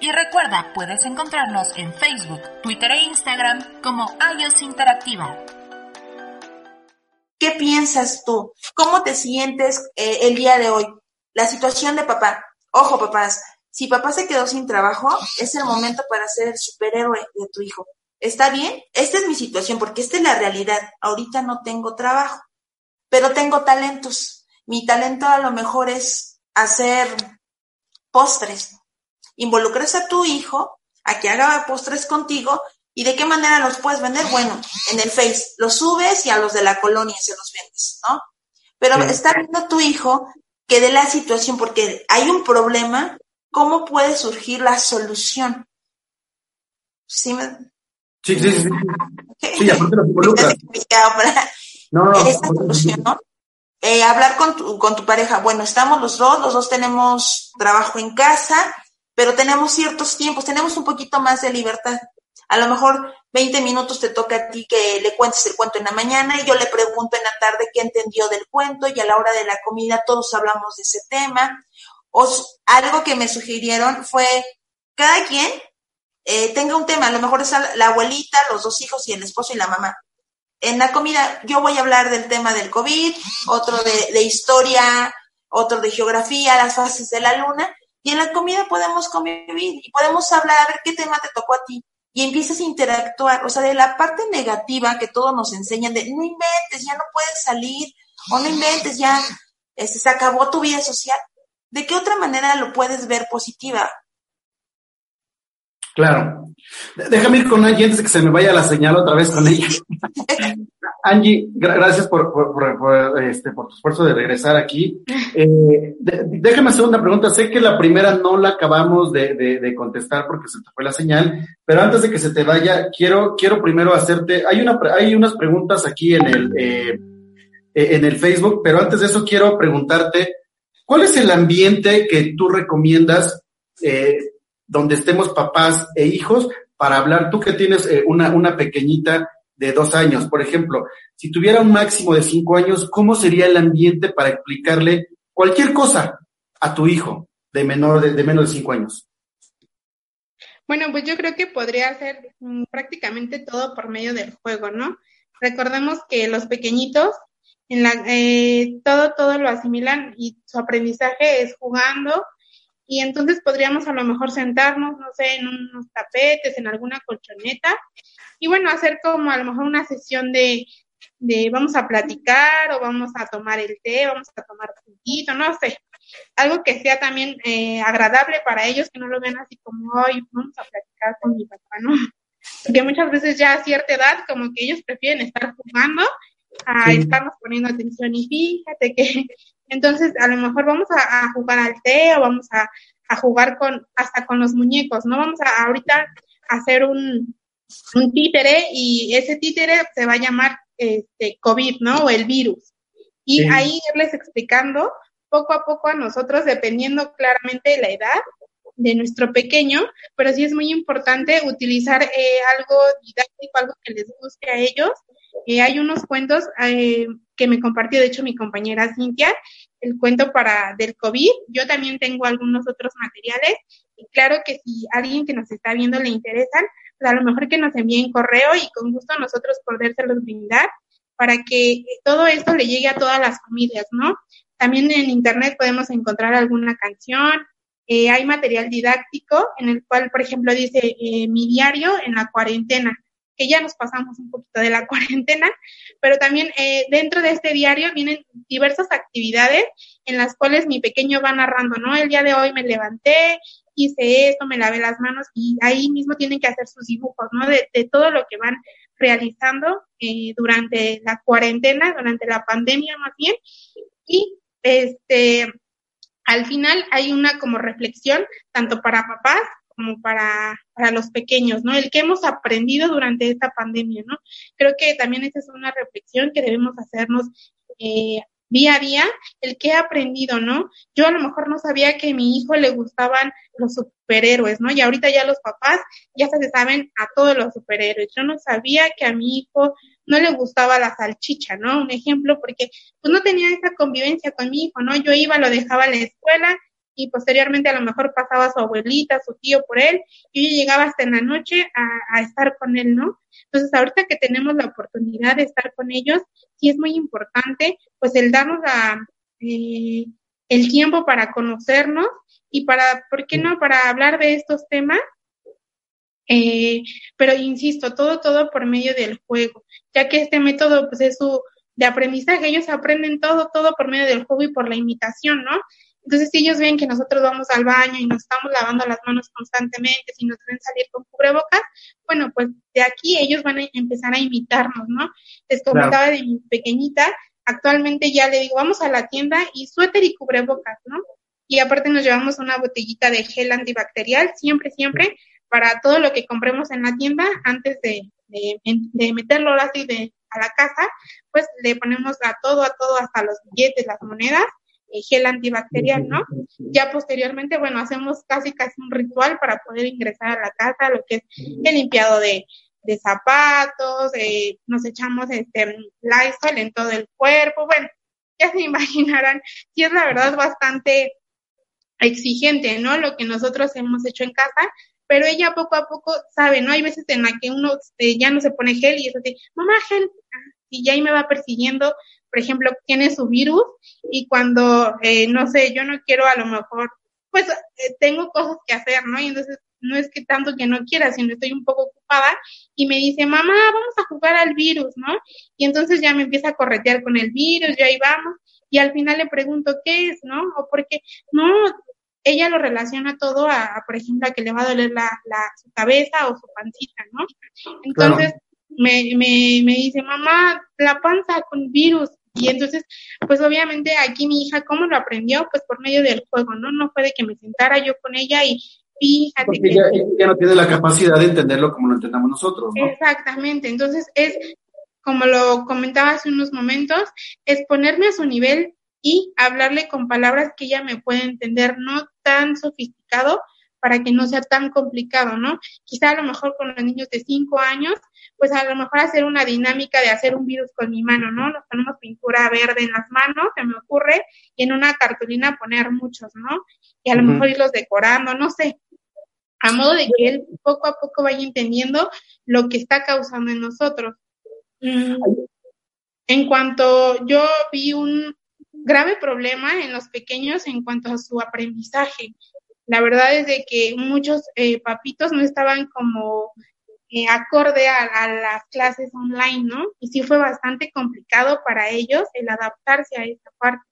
Y recuerda, puedes encontrarnos en Facebook, Twitter e Instagram como iOS Interactiva. ¿Qué piensas tú? ¿Cómo te sientes eh, el día de hoy? La situación de papá. Ojo, papás, si papá se quedó sin trabajo, es el momento para ser el superhéroe de tu hijo. ¿Está bien? Esta es mi situación, porque esta es la realidad. Ahorita no tengo trabajo, pero tengo talentos. Mi talento a lo mejor es hacer postres. Involucras a tu hijo a que haga postres contigo ¿Y de qué manera los puedes vender? Bueno, en el Face, los subes y a los de la colonia se los vendes, ¿no? Pero está viendo tu hijo que de la situación, porque hay un problema, ¿cómo puede surgir la solución? ¿Sí, sí, sí. Sí, sí aparte involucra. no, no, Esa solución, ¿no? Eh, hablar con tu, con tu pareja, bueno, estamos los dos, los dos tenemos trabajo en casa, pero tenemos ciertos tiempos, tenemos un poquito más de libertad. A lo mejor 20 minutos te toca a ti que le cuentes el cuento en la mañana y yo le pregunto en la tarde qué entendió del cuento y a la hora de la comida todos hablamos de ese tema. O algo que me sugirieron fue cada quien eh, tenga un tema, a lo mejor es la abuelita, los dos hijos y el esposo y la mamá. En la comida yo voy a hablar del tema del COVID, otro de, de historia, otro de geografía, las fases de la luna, y en la comida podemos convivir y podemos hablar a ver qué tema te tocó a ti y empiezas a interactuar, o sea, de la parte negativa que todos nos enseñan de no inventes, ya no puedes salir, o no inventes, ya este, se acabó tu vida social, ¿de qué otra manera lo puedes ver positiva? Claro. Déjame ir con Angie antes de que se me vaya la señal otra vez con ella. Angie, gracias por, por, este, por tu esfuerzo de regresar aquí. Eh, déjame hacer una pregunta. Sé que la primera no la acabamos de, de, contestar porque se te fue la señal, pero antes de que se te vaya, quiero, quiero primero hacerte, hay, una, hay unas preguntas aquí en el, eh, en el Facebook, pero antes de eso quiero preguntarte, ¿cuál es el ambiente que tú recomiendas eh, donde estemos papás e hijos para hablar, tú que tienes eh, una, una pequeña de dos años, por ejemplo, si tuviera un máximo de cinco años, ¿cómo sería el ambiente para explicarle cualquier cosa a tu hijo de menor de, menos de cinco años? Bueno, pues yo creo que podría ser mm, prácticamente todo por medio del juego, ¿no? Recordemos que los pequeñitos en la, eh, todo, todo lo asimilan y su aprendizaje es jugando y entonces podríamos a lo mejor sentarnos, no sé, en unos tapetes, en alguna colchoneta y bueno, hacer como a lo mejor una sesión de, de vamos a platicar o vamos a tomar el té, vamos a tomar juguito, no sé, algo que sea también eh, agradable para ellos, que no lo vean así como, hoy vamos a platicar con mi papá, ¿no? Porque muchas veces ya a cierta edad como que ellos prefieren estar jugando a estarnos poniendo atención y fíjate que entonces a lo mejor vamos a, jugar al té o vamos a, jugar con hasta con los muñecos, ¿no? Vamos a ahorita hacer un, un títere y ese títere se va a llamar este COVID, ¿no? O el virus. Y ahí irles explicando poco a poco a nosotros, dependiendo claramente de la edad de nuestro pequeño, pero sí es muy importante utilizar eh, algo didáctico, algo que les guste a ellos. Eh, hay unos cuentos eh, que me compartió, de hecho, mi compañera Cintia, el cuento para del COVID. Yo también tengo algunos otros materiales y claro que si alguien que nos está viendo le interesan, pues a lo mejor que nos envíen correo y con gusto nosotros podérselos brindar para que todo esto le llegue a todas las familias, ¿no? También en Internet podemos encontrar alguna canción, eh, hay material didáctico en el cual, por ejemplo, dice eh, mi diario en la cuarentena, que ya nos pasamos un poquito de la cuarentena, pero también eh, dentro de este diario vienen diversas actividades en las cuales mi pequeño va narrando, ¿no? El día de hoy me levanté, hice esto, me lavé las manos y ahí mismo tienen que hacer sus dibujos, ¿no? De, todo lo que van realizando durante la cuarentena, durante la pandemia más bien. Y este, al final hay una como reflexión, tanto para papás como para, para los pequeños, ¿no? El que hemos aprendido durante esta pandemia, ¿no? Creo que también esa es una reflexión que debemos hacernos eh, día a día, el que he aprendido, ¿no? Yo a lo mejor no sabía que a mi hijo le gustaban los superhéroes, ¿no? Y ahorita ya los papás ya se saben a todos los superhéroes. Yo no sabía que a mi hijo no le gustaba la salchicha, ¿no? Un ejemplo, porque pues no tenía esa convivencia con mi hijo, ¿no? Yo iba, lo dejaba en la escuela y posteriormente a lo mejor pasaba su abuelita, su tío por él, y yo llegaba hasta en la noche a, estar con él, ¿no? Entonces, ahorita que tenemos la oportunidad de estar con ellos, sí es muy importante, pues el darnos eh, el tiempo para conocernos y para, ¿por qué no?, para hablar de estos temas eh, pero insisto, todo, todo por medio del juego, ya que este método pues es su de aprendizaje, ellos aprenden todo, todo por medio del juego y por la imitación, ¿no? Entonces, si ellos ven que nosotros vamos al baño y nos estamos lavando las manos constantemente, si nos ven salir con cubrebocas, bueno, pues de aquí ellos van a empezar a imitarnos, ¿no? Les comentaba de mi pequeñita, actualmente ya le digo, vamos a la tienda y suéter y cubrebocas, ¿no? Y aparte nos llevamos una botellita de gel antibacterial, siempre, siempre, para todo lo que compremos en la tienda, antes de, de, meterlo así de, a la casa, pues le ponemos a todo, a todo, hasta los billetes, las monedas, gel antibacterial, ¿no? Ya posteriormente, bueno, hacemos casi casi un ritual para poder ingresar a la casa, lo que es el limpiado de, de zapatos, eh, nos echamos este Lysol en todo el cuerpo, bueno, ya se imaginarán, si es la verdad bastante exigente, ¿no? Lo que nosotros hemos hecho en casa, pero ella poco a poco sabe, ¿no? Hay veces en la que uno este, ya no se pone gel y es así, mamá, gel, y ya ahí me va persiguiendo, por ejemplo, tiene su virus y cuando, eh, no sé, yo no quiero a lo mejor, pues eh, tengo cosas que hacer, ¿no? Y entonces no es que tanto que no quiera, sino estoy un poco ocupada y me dice, mamá, vamos a jugar al virus, ¿no? Y entonces ya me empieza a corretear con el virus, ya ahí vamos, y al final le pregunto, ¿qué es, no? O porque, no, ella lo relaciona todo a, por ejemplo, a que le va a doler la, la, su cabeza o su pancita, ¿no? Entonces, me, me, me dice, mamá, la panza con virus. Y entonces, pues obviamente aquí mi hija, ¿cómo lo aprendió? Pues por medio del juego, ¿no? No fue de que me sentara yo con ella y fíjate Porque que... Ella, no tiene la capacidad de entenderlo como lo entendamos nosotros, ¿no? Exactamente. Entonces, es, como lo comentaba hace unos momentos, es ponerme a su nivel y hablarle con palabras que ella me pueda entender, no tan sofisticado para que no sea tan complicado, ¿no? Quizá a lo mejor con los niños de 5 años, pues a lo mejor hacer una dinámica de hacer un virus con mi mano, ¿no? Nos ponemos pintura verde en las manos, se me ocurre, y en una cartulina poner muchos, ¿no? Y a lo mejor irlos decorando, no sé, a modo de que él poco a poco vaya entendiendo lo que está causando en nosotros. Mm, en cuanto yo vi un, grave problema en los pequeños en cuanto a su aprendizaje. La verdad es de que muchos eh, papitos no estaban como eh, acorde a, las clases online, ¿no? Y sí fue bastante complicado para ellos el adaptarse a esta parte.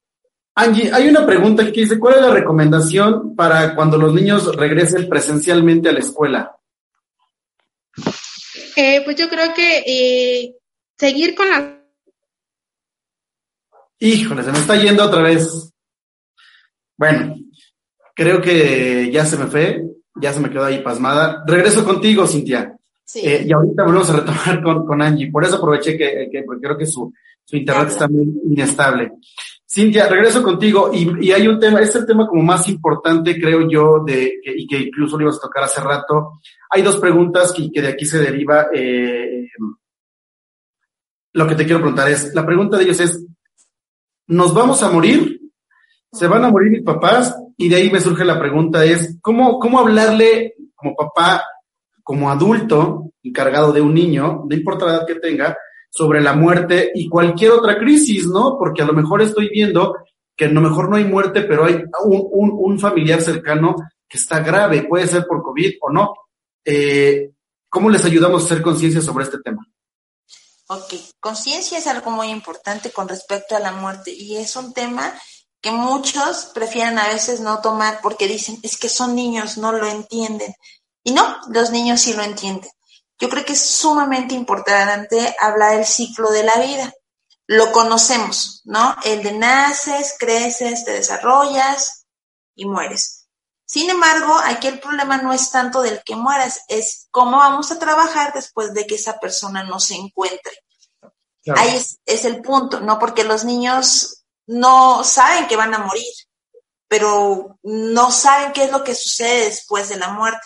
Angie, hay una pregunta que dice, ¿cuál es la recomendación para cuando los niños regresen presencialmente a la escuela? Eh, pues yo creo que eh, seguir con la... Híjole, se me está yendo otra vez. Bueno, creo que ya se me fue, ya se me quedó ahí pasmada. Regreso contigo, Cintia. Sí. Eh, y ahorita volvemos a retomar con, con Angie. Por eso aproveché que, que porque creo que su, su internet está muy inestable. Cintia, regreso contigo y, y, hay un tema, es el tema como más importante, creo yo, de, y que incluso lo ibas a tocar hace rato. Hay dos preguntas que, que de aquí se deriva. Eh, lo que te quiero preguntar es, la pregunta de ellos es, ¿nos vamos a morir? ¿Se van a morir mis papás? Y de ahí me surge la pregunta es, ¿cómo, cómo hablarle como papá, como adulto, encargado de un niño, no importa la edad que tenga, sobre la muerte y cualquier otra crisis, ¿no? Porque a lo mejor estoy viendo que a lo mejor no hay muerte, pero hay un, un, un familiar cercano que está grave, puede ser por COVID o no. Eh, ¿Cómo les ayudamos a hacer conciencia sobre este tema? Ok, conciencia es algo muy importante con respecto a la muerte y es un tema que muchos prefieren a veces no tomar porque dicen, es que son niños, no lo entienden. Y no, los niños sí lo entienden. Yo creo que es sumamente importante hablar del ciclo de la vida. Lo conocemos, ¿no? El de naces, creces, te desarrollas y mueres. Sin embargo, aquí el problema no es tanto del que mueras, es cómo vamos a trabajar después de que esa persona no se encuentre. Ahí es, es el punto, ¿no? Porque los niños no saben que van a morir, pero no saben qué es lo que sucede después de la muerte.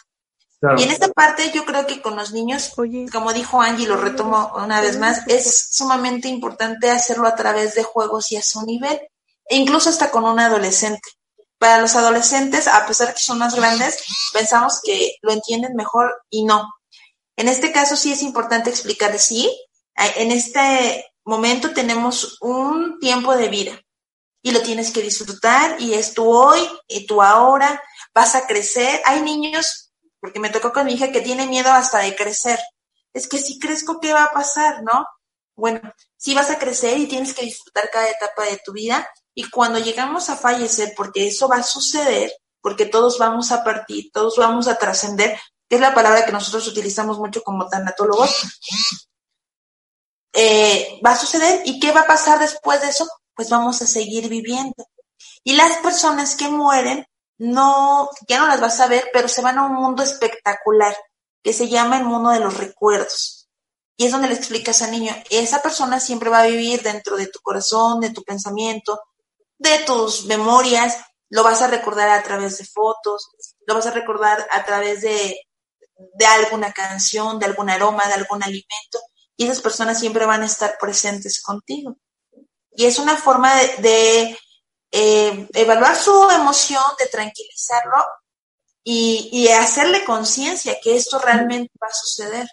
Y en esta parte yo creo que con los niños, como dijo Angie, lo retomo una vez más, es sumamente importante hacerlo a través de juegos y a su nivel, e incluso hasta con un adolescente. Para los adolescentes, a pesar de que son más grandes, pensamos que lo entienden mejor y no. En este caso sí es importante explicarles, sí, en este momento tenemos un tiempo de vida y lo tienes que disfrutar y es tu hoy y tu ahora, vas a crecer. Hay niños porque me tocó con mi hija que tiene miedo hasta de crecer. Es que si crezco, ¿qué va a pasar, no? Bueno, sí vas a crecer y tienes que disfrutar cada etapa de tu vida y cuando llegamos a fallecer, porque eso va a suceder, porque todos vamos a partir, todos vamos a trascender, que es la palabra que nosotros utilizamos mucho como tanatólogos, eh, va a suceder y qué va a pasar después de eso, pues vamos a seguir viviendo. Y las personas que mueren no, ya no las vas a ver, pero se van a un mundo espectacular que se llama el mundo de los recuerdos. Y es donde le explicas al niño, esa persona siempre va a vivir dentro de tu corazón, de tu pensamiento, de tus memorias, lo vas a recordar a través de fotos, lo vas a recordar a través de, de alguna canción, de algún aroma, de algún alimento, y esas personas siempre van a estar presentes contigo. Y es una forma de eh, evaluar su emoción, de tranquilizarlo y, hacerle conciencia que esto realmente va a suceder.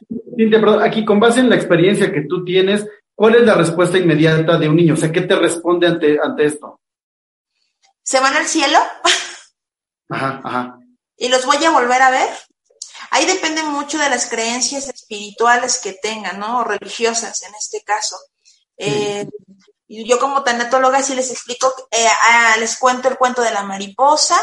aquí con base en la experiencia que tú tienes, ¿cuál es la respuesta inmediata de un niño? O sea, ¿qué te responde ante, ante esto? ¿Se van al cielo? Ajá, ajá. ¿Y los voy a volver a ver? Ahí depende mucho de las creencias espirituales que tengan, ¿no? O religiosas en este caso. Eh, yo como tanatóloga sí les explico, eh, les cuento el cuento de la mariposa,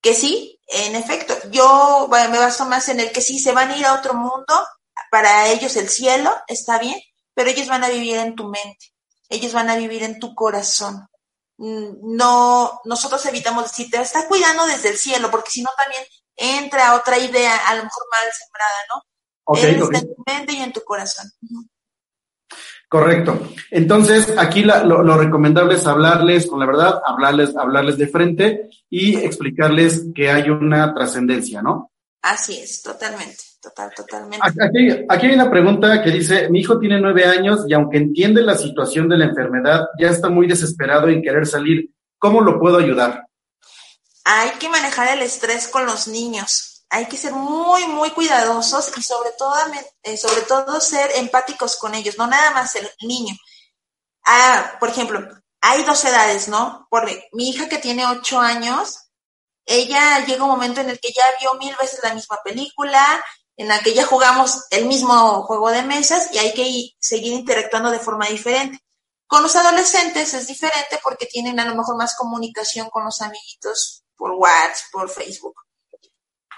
que sí, en efecto, yo me baso más en el que sí, se van a ir a otro mundo, para ellos el cielo, está bien, pero ellos van a vivir en tu mente, ellos van a vivir en tu corazón. Mm, no, nosotros evitamos decir, te está cuidando desde el cielo, porque si no también entra otra idea, a lo mejor mal sembrada, ¿no? Okay, en tu mente y en tu corazón. Correcto. Entonces, aquí lo, recomendable es hablarles con la verdad, hablarles, hablarles de frente y explicarles que hay una trascendencia, ¿no? Así es, totalmente, total, totalmente. Aquí, aquí, hay una pregunta que dice, mi hijo tiene nueve años y aunque entiende la situación de la enfermedad, ya está muy desesperado en querer salir. ¿Cómo lo puedo ayudar? Hay que manejar el estrés con los niños hay que ser muy, muy cuidadosos y sobre todo, eh, sobre todo ser empáticos con ellos, no nada más el niño. Ah, por ejemplo, hay dos edades, ¿no? Porque mi hija que tiene ocho años, ella llega un momento en el que ya vio mil veces la misma película, en la que ya jugamos el mismo juego de mesas y hay que seguir interactuando de forma diferente. Con los adolescentes es diferente porque tienen a lo mejor más comunicación con los amiguitos por WhatsApp, por Facebook.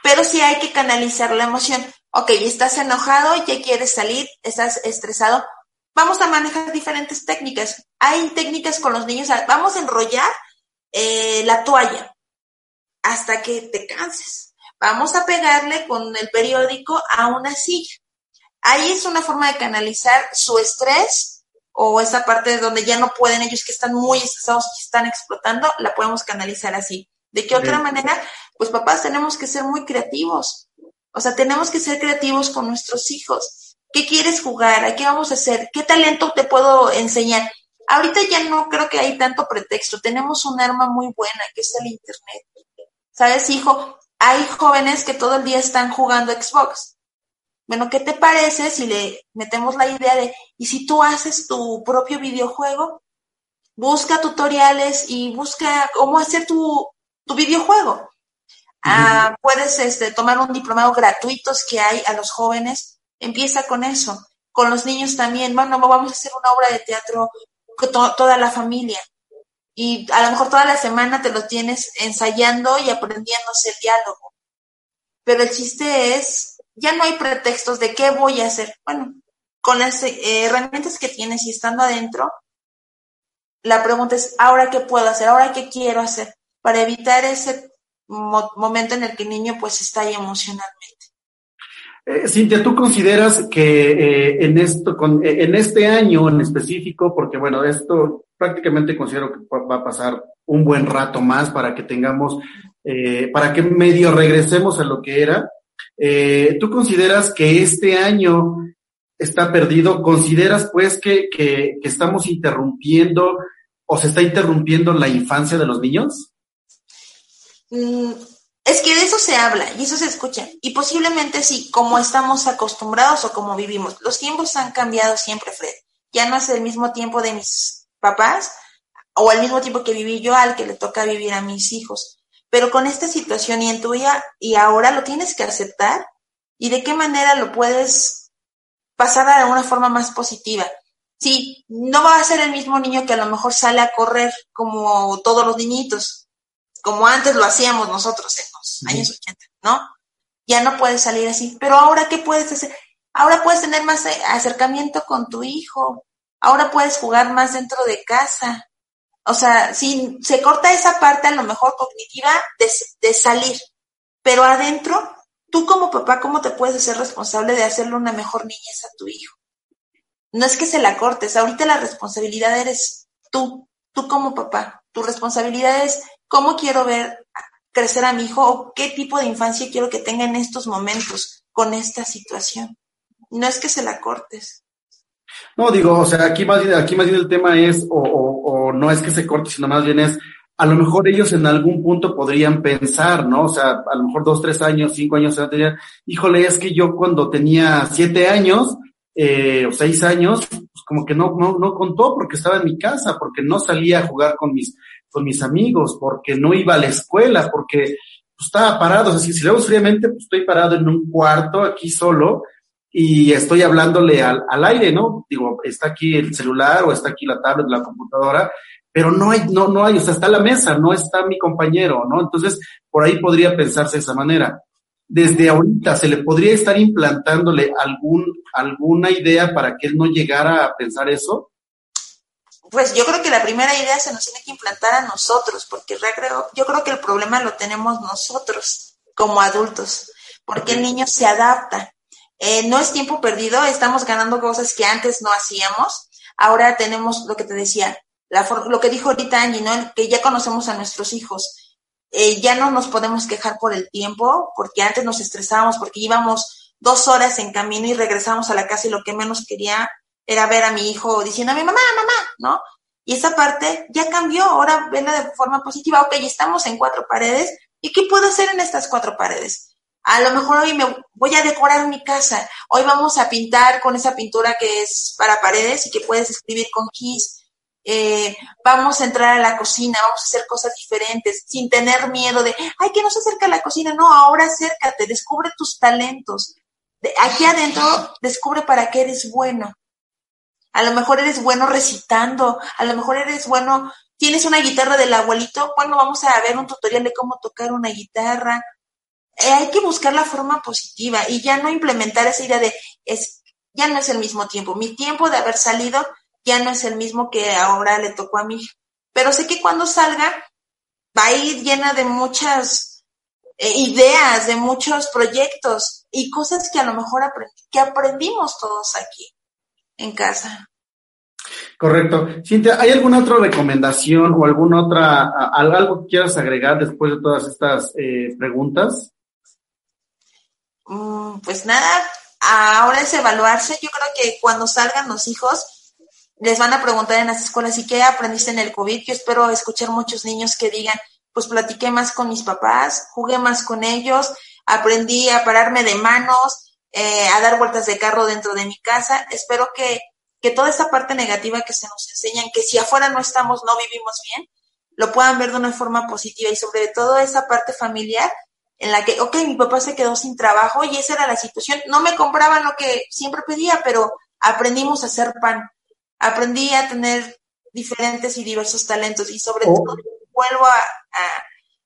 Pero sí hay que canalizar la emoción. Ok, estás enojado, ya quieres salir, estás estresado. Vamos a manejar diferentes técnicas. Hay técnicas con los niños. Vamos a enrollar eh, la toalla hasta que te canses Vamos a pegarle con el periódico a una silla. Ahí es una forma de canalizar su estrés o esa parte donde ya no pueden ellos que están muy estresados y están explotando, la podemos canalizar así. ¿De qué otra manera? Pues papás tenemos que ser muy creativos. O sea, tenemos que ser creativos con nuestros hijos. ¿Qué quieres jugar? ¿A qué vamos a hacer? ¿Qué talento te puedo enseñar? Ahorita ya no creo que hay tanto pretexto. Tenemos un arma muy buena que es el Internet. ¿Sabes, hijo? hay jóvenes que todo el día están jugando Xbox. Bueno, ¿qué te parece si le metemos la idea de, y si tú haces tu propio videojuego? Busca tutoriales y busca cómo hacer tu, tu videojuego. Ah, puedes este, tomar un diplomado gratuitos que hay a los jóvenes. Empieza con eso. Con los niños también. Bueno, vamos a hacer una obra de teatro con toda la familia y a lo mejor toda la semana te lo tienes ensayando y aprendiéndose el diálogo. Pero el chiste es, ya no hay pretextos de qué voy a hacer. Bueno, con las eh, herramientas que tienes y estando adentro, la pregunta es, ¿ahora qué puedo hacer? ¿Ahora qué quiero hacer? Para evitar ese momento en el que el niño pues está ahí emocionalmente. Eh, Cintia, ¿tú consideras que eh, en esto, con, eh, en este año en específico, porque bueno, esto prácticamente considero que va a pasar un buen rato más para que tengamos, para que medio regresemos a lo que era. ¿Tú consideras que este año está perdido? ¿Consideras pues que, que, que estamos interrumpiendo o se está interrumpiendo la infancia de los niños? Mm, es que de eso se habla y eso se escucha. Y posiblemente sí, como estamos acostumbrados o como vivimos. Los tiempos han cambiado siempre, Fred. Ya no es el mismo tiempo de mis papás o el mismo tiempo que viví yo al que le toca vivir a mis hijos. Pero con esta situación y en tuya y ahora lo tienes que aceptar y de qué manera lo puedes pasar a una forma más positiva. Sí, no va a ser el mismo niño que a lo mejor sale a correr como todos los niñitos, como antes lo hacíamos nosotros en los años 80, ¿no? Ya no puedes salir así. Pero ahora, ¿qué puedes hacer? Ahora puedes tener más eh, acercamiento con tu hijo. Ahora puedes jugar más dentro de casa. O sea, si se corta esa parte a lo mejor cognitiva de, de salir, pero adentro, tú como papá, ¿cómo te puedes hacer responsable de hacerle una mejor niñez a tu hijo? No es que se la cortes, ahorita la responsabilidad eres tú, tú como papá. Tu responsabilidad es cómo quiero ver crecer a mi hijo o qué tipo de infancia quiero que tenga en estos momentos con esta situación. No es que se la cortes. No, digo, o sea, aquí más bien, aquí más bien el tema es, o, o, no es que se corte, sino más bien es, a lo mejor ellos en algún punto podrían pensar, ¿no? O sea, a lo mejor dos, tres años, cinco años, híjole, es que yo cuando tenía siete años, eh, o seis años, pues como que no, no, no contó porque estaba en mi casa, porque no salía a jugar con mis, con mis amigos, porque no iba a la escuela, porque pues, estaba parado. O sea, si, si lo fríamente, pues estoy parado en un cuarto aquí solo y estoy hablándole al, al aire, ¿no? Digo, está aquí el celular o está aquí la tablet, la computadora, pero no hay, no, no hay, o sea, está la mesa, no está mi compañero, ¿no? Entonces, por ahí podría pensarse de esa manera. Desde ahorita, ¿se le podría estar implantándole algún, alguna idea para que él no llegara a pensar eso? Pues yo creo que la primera idea se nos tiene que implantar a nosotros, porque yo creo que el problema lo tenemos nosotros como adultos, porque el niño se adapta. Eh, no es tiempo perdido, estamos ganando cosas que antes no hacíamos. Ahora tenemos lo que te decía, lo que dijo ahorita Angie, ¿no? que ya conocemos a nuestros hijos. Eh, ya no nos podemos quejar por el tiempo, porque antes nos estresábamos, porque íbamos dos horas en camino y regresamos a la casa y lo que menos quería era ver a mi hijo mi mamá, mamá, ¿no? Y esa parte ya cambió, ahora venla de forma positiva, ok, estamos en cuatro paredes, ¿y qué puedo hacer en estas cuatro paredes? A lo mejor hoy me voy a decorar mi casa, hoy vamos a pintar con esa pintura que es para paredes y que puedes escribir con keys. eh, vamos a entrar a la cocina, vamos a hacer cosas diferentes, sin tener miedo de, ay, que no se acerca a la cocina. No, ahora acércate, descubre tus talentos. De aquí adentro, descubre para qué eres bueno. A lo mejor eres bueno recitando, a lo mejor eres bueno, tienes una guitarra del abuelito, bueno, vamos a ver un tutorial de cómo tocar una guitarra. Eh, hay que buscar la forma positiva y ya no implementar esa idea de, es, ya no es el mismo tiempo. Mi tiempo de haber salido ya no es el mismo que ahora le tocó a mí. Pero sé que cuando salga va a ir llena de muchas eh, ideas, de muchos proyectos y cosas que a lo mejor que aprendimos todos aquí en casa. Correcto. Cintia, ¿hay alguna otra recomendación o alguna otra, algo que quieras agregar después de todas estas eh, preguntas? Mm, pues nada, ahora es evaluarse. Yo creo que cuando salgan los hijos, les van a preguntar en las escuelas, ¿y qué aprendiste en el COVID? Yo espero escuchar muchos niños que digan, pues platiqué más con mis papás, jugué más con ellos, aprendí a pararme de manos, eh, a dar vueltas de carro dentro de mi casa. Espero que, que toda esa parte negativa que se nos enseñan, que si afuera no estamos, no vivimos bien, lo puedan ver de una forma positiva y sobre todo esa parte familiar en la que, ok, mi papá se quedó sin trabajo y esa era la situación. No me compraban lo que siempre pedía, pero aprendimos a hacer pan. Aprendí a tener diferentes y diversos talentos y sobre oh. todo vuelvo a,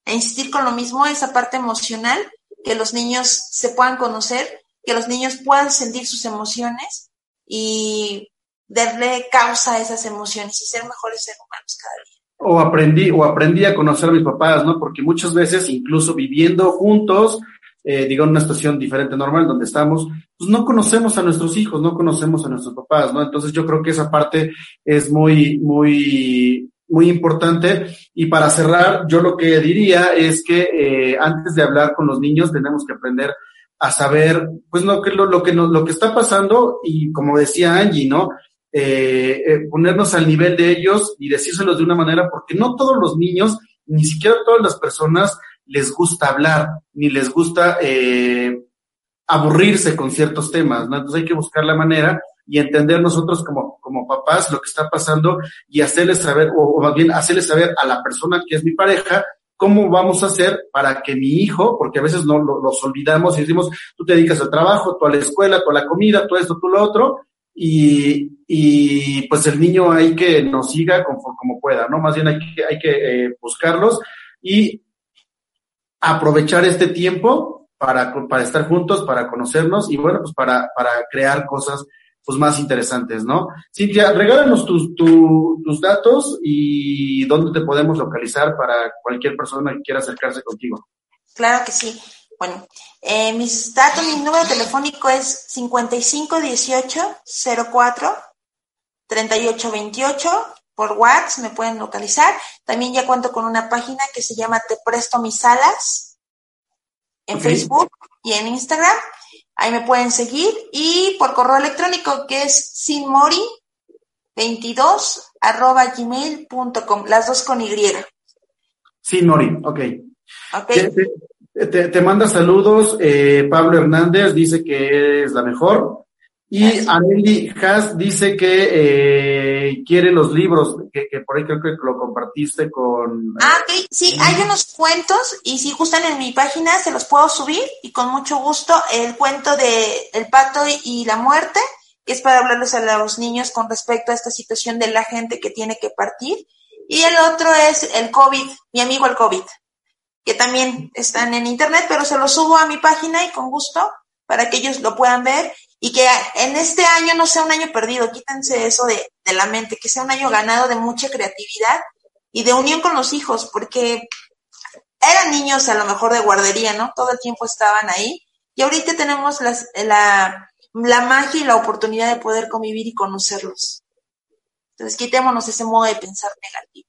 a insistir con lo mismo, esa parte emocional, que los niños se puedan conocer que los niños puedan sentir sus emociones y darle causa a esas emociones y ser mejores seres humanos cada día. O aprendí, o aprendí a conocer a mis papás, ¿no? Porque muchas veces, incluso viviendo juntos, eh, digo, en una situación diferente, normal, donde estamos, pues no conocemos a nuestros hijos, no conocemos a nuestros papás, ¿no? Entonces yo creo que esa parte es muy, muy, muy importante. Y para cerrar, yo lo que diría es que eh, antes de hablar con los niños tenemos que aprender a saber, pues lo que, lo, lo que, lo que está pasando y como decía Angie, ¿no? Eh, eh, ponernos al nivel de ellos y decírselos de una manera, porque no todos los niños, ni siquiera todas las personas les gusta hablar, ni les gusta eh, aburrirse con ciertos temas, ¿no? Entonces hay que buscar la manera y entender nosotros como, como papás lo que está pasando y hacerles saber, o, o más bien hacerles saber a la persona que es mi pareja, ¿cómo vamos a hacer para que mi hijo, porque a veces no los olvidamos y decimos, tú te dedicas al trabajo, tú a la escuela, tú a la comida, tú esto, tú lo otro, y, y pues el niño hay que nos siga como, como pueda, ¿no? Más bien hay que, hay que eh, buscarlos y aprovechar este tiempo para, para estar juntos, para conocernos y bueno, pues para, para crear cosas pues más interesantes, ¿no? Cintia, regálanos tus, tus datos y dónde te podemos localizar para cualquier persona que quiera acercarse contigo. Claro que sí. Bueno, eh, mis datos, mi número telefónico es 5518 04 3828 por WhatsApp me pueden localizar. También ya cuento con una página que se llama Te Presto Mis Alas en Facebook y en Instagram. Ahí me pueden seguir y por correo electrónico que es sinmori22 arroba gmail.com, las dos con Y. Sinmori, ok. okay. Te, te, manda saludos, eh, Pablo Hernández dice que es la mejor. Y Aneli Haas dice que eh, quiere los libros, que, que, por ahí creo que lo compartiste con... Ah, ok, sí, hay unos cuentos y si gustan en mi página se los puedo subir y con mucho gusto el cuento de El pacto y la muerte, que es para hablarles a los niños con respecto a esta situación de la gente que tiene que partir. Y el otro es el COVID, mi amigo el COVID, que también están en internet, pero se los subo a mi página y con gusto para que ellos lo puedan ver y que en este año no sea un año perdido, quítense eso de, la mente, que sea un año ganado de mucha creatividad y de unión con los hijos, porque eran niños a lo mejor de guardería, ¿no? Todo el tiempo estaban ahí y ahorita tenemos la, la magia y la oportunidad de poder convivir y conocerlos. Entonces quitémonos ese modo de pensar negativo.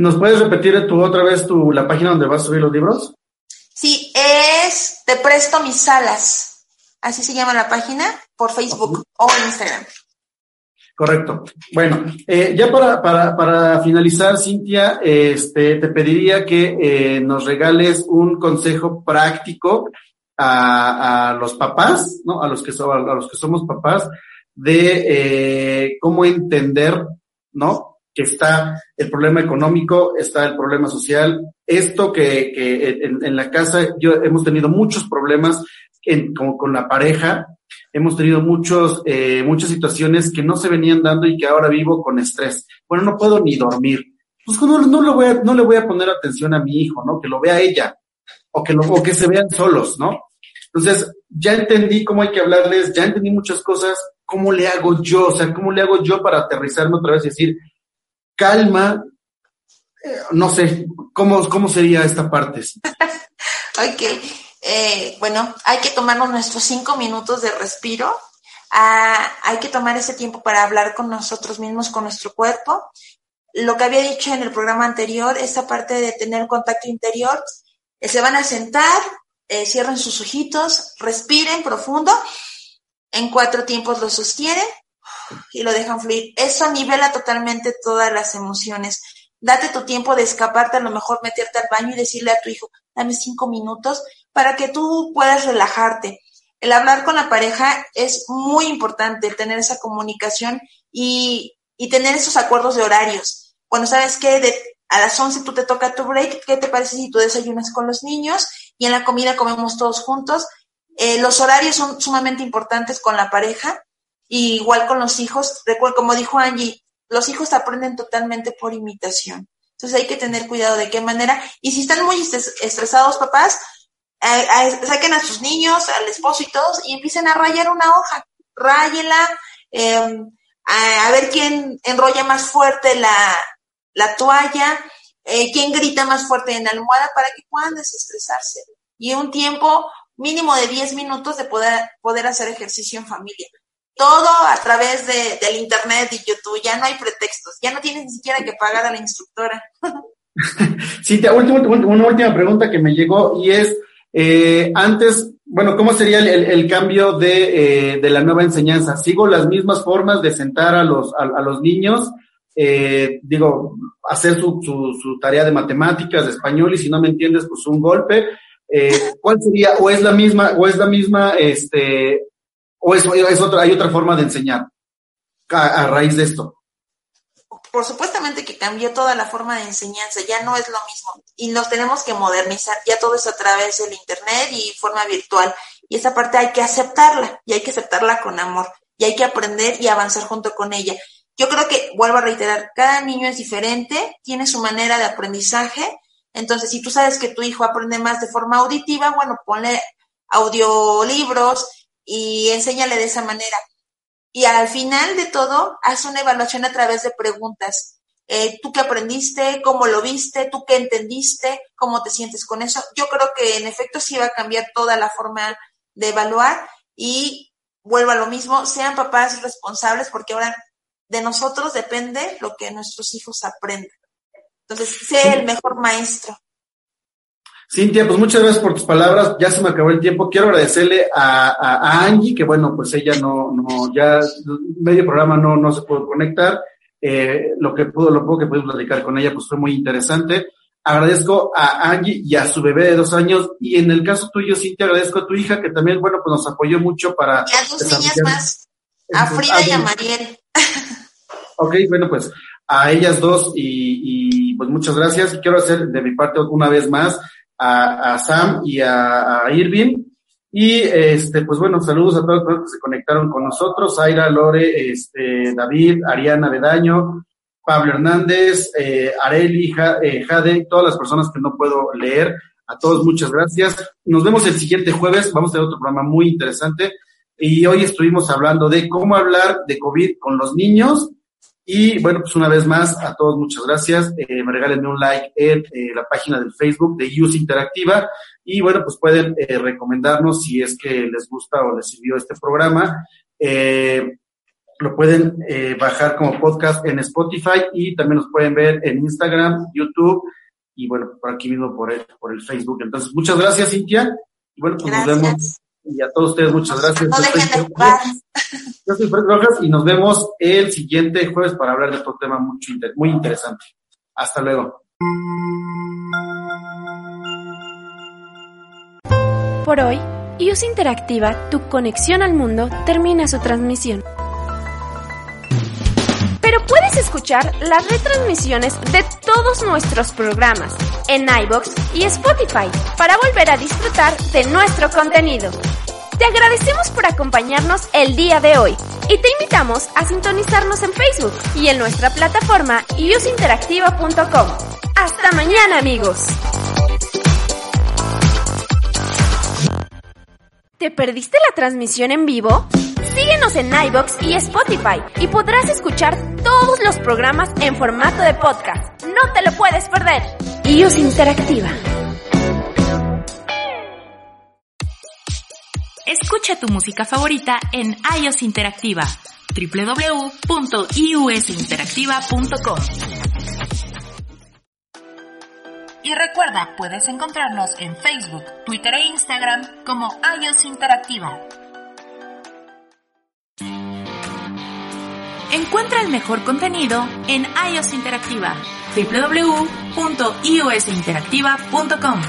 ¿Nos puedes repetir tu otra vez tu, la página donde vas a subir los libros? Sí, es Te Presto Mis Alas. Así se llama la página por Facebook o Instagram. Correcto. Bueno, eh, ya para, para, para finalizar, Cintia, este, te pediría que eh, nos regales un consejo práctico a, a, los papás, ¿no? A los que, so, a los que somos papás, de eh, cómo entender, ¿no? Que está el problema económico, está el problema social. Esto que, que en, la casa yo hemos tenido muchos problemas en, con, con la pareja, hemos tenido muchos, eh, muchas situaciones que no se venían dando y que ahora vivo con estrés. Bueno, no puedo ni dormir. Pues no, no, le voy a, no le voy a poner atención a mi hijo, ¿no? Que lo vea ella o que, lo, o que se vean solos, ¿no? Entonces, ya entendí cómo hay que hablarles, ya entendí muchas cosas, cómo le hago yo, o sea, cómo le hago yo para aterrizarme otra vez y decir, calma, no sé, ¿cómo, cómo sería esta parte? ok, eh, bueno, hay que tomarnos nuestros cinco minutos de respiro, ah, hay que tomar ese tiempo para hablar con nosotros mismos, con nuestro cuerpo. Lo que había dicho en el programa anterior, esa parte de tener contacto interior, eh, se van a sentar, eh, cierren sus ojitos, respiren profundo, en cuatro tiempos lo sostienen y lo dejan fluir. Eso nivela totalmente todas las emociones. Date tu tiempo de escaparte, a lo mejor meterte al baño y decirle a tu hijo, dame cinco minutos para que tú puedas relajarte. El hablar con la pareja es muy importante, tener esa comunicación y, y tener esos acuerdos de horarios. Cuando sabes que de, a las 11 tú te toca tu break, ¿qué te parece si tú desayunas con los niños y en la comida comemos todos juntos? Eh, los horarios son sumamente importantes con la pareja, y igual con los hijos. Recuerdo, como dijo Angie, los hijos aprenden totalmente por imitación. Entonces hay que tener cuidado de qué manera. Y si están muy estresados, papás, saquen a sus niños, al esposo y todos, y empiecen a rayar una hoja. Ráyela, eh, a, ver quién enrolla más fuerte la, la toalla, eh, quién grita más fuerte en la almohada para que puedan desestresarse. Y un tiempo mínimo de 10 minutos de poder, poder hacer ejercicio en familia. Todo a través de, del internet y YouTube, ya no hay pretextos, ya no tienes ni siquiera que pagar a la instructora. sí, te, última, una última pregunta que me llegó y es, eh, antes, bueno, ¿cómo sería el, el, cambio de, eh, de, la nueva enseñanza? ¿Sigo las mismas formas de sentar a los, a los niños? Eh, digo, hacer su, su, su, tarea de matemáticas, de español, y si no me entiendes, pues un golpe, eh, ¿cuál sería, o es la misma, o es la misma, este, o es, es otra, hay otra forma de enseñar a, a, raíz de esto? Por supuestamente que cambió toda la forma de enseñanza, ya no es lo mismo y nos tenemos que modernizar, ya todo es a través del internet y forma virtual y esa parte hay que aceptarla y hay que aceptarla con amor y hay que aprender y avanzar junto con ella. Yo creo que, vuelvo a reiterar, cada niño es diferente, tiene su manera de aprendizaje entonces, si tú sabes que tu hijo aprende más de forma auditiva, bueno, ponle audiolibros y enséñale de esa manera. Y al final de todo, haz una evaluación a través de preguntas. Eh, ¿Tú qué aprendiste? ¿Cómo lo viste? ¿Tú qué entendiste? ¿Cómo te sientes con eso? Yo creo que en efecto sí va a cambiar toda la forma de evaluar y vuelvo a lo mismo, sean papás responsables porque ahora de nosotros depende lo que nuestros hijos aprendan. Entonces, sé el mejor maestro. Cintia, pues muchas gracias por tus palabras. Ya se me acabó el tiempo. Quiero agradecerle a, a, a Angie, que bueno, pues ella no, no, ya medio programa no, no se pudo conectar. Eh, lo que pudo, lo poco que pude platicar con ella, pues fue muy interesante. Agradezco a Angie y a su bebé de dos años. Y en el caso tuyo, Cintia, agradezco a tu hija, que también, bueno, pues nos apoyó mucho para. Y a dos niñas más. A Frida y a Mariel. ok, bueno, pues a ellas dos y, y pues muchas gracias. Quiero hacer de mi parte una vez más a, a Sam y a, a, Irving. Y este, pues bueno, saludos a todos los que se conectaron con nosotros, Aira, Lore, este, David, Ariana Bedaño, Pablo Hernández, eh, Areli, eh, Jade, todas las personas que no puedo leer. A todos muchas gracias. Nos vemos el siguiente jueves. Vamos a tener otro programa muy interesante. Y hoy estuvimos hablando de cómo hablar de COVID con los niños y bueno, pues una vez más, a todos muchas gracias. Eh, me regálenme un like en eh, la página del Facebook de Use Interactiva. Y bueno, pues pueden eh, recomendarnos si es que les gusta o les sirvió este programa. Lo pueden bajar como podcast en Spotify y también nos pueden ver en Instagram, YouTube y bueno, por aquí mismo por el, por el Facebook. Entonces, muchas gracias, Cintia. Y bueno, pues nos vemos. Y a todos ustedes, muchas gracias. No dejen de jugar. Yo soy Fred Rojas y nos vemos el siguiente jueves para hablar de otro tema mucho, muy interesante. Hasta luego. Por hoy, IUS Interactiva, tu conexión al mundo, termina su transmisión. Pero puedes escuchar las retransmisiones de todos nuestros programas en iBox y Spotify para volver a disfrutar de nuestro contenido. Te agradecemos por acompañarnos el día de hoy y te invitamos a sintonizarnos en Facebook y en nuestra plataforma usinteractiva.com. Hasta mañana amigos. ¿Te perdiste la transmisión en vivo? Síguenos en iBox y Spotify y podrás escuchar todos los programas en formato de podcast. No te lo puedes perder. iOS Interactiva. Escucha tu música favorita en iOS Interactiva www.iusinteractiva.com Y recuerda, puedes encontrarnos en Facebook, Twitter e Instagram como iOS Interactiva. Encuentra el mejor contenido en iOS Interactiva www.iosinteractiva.com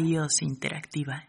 iOS Interactiva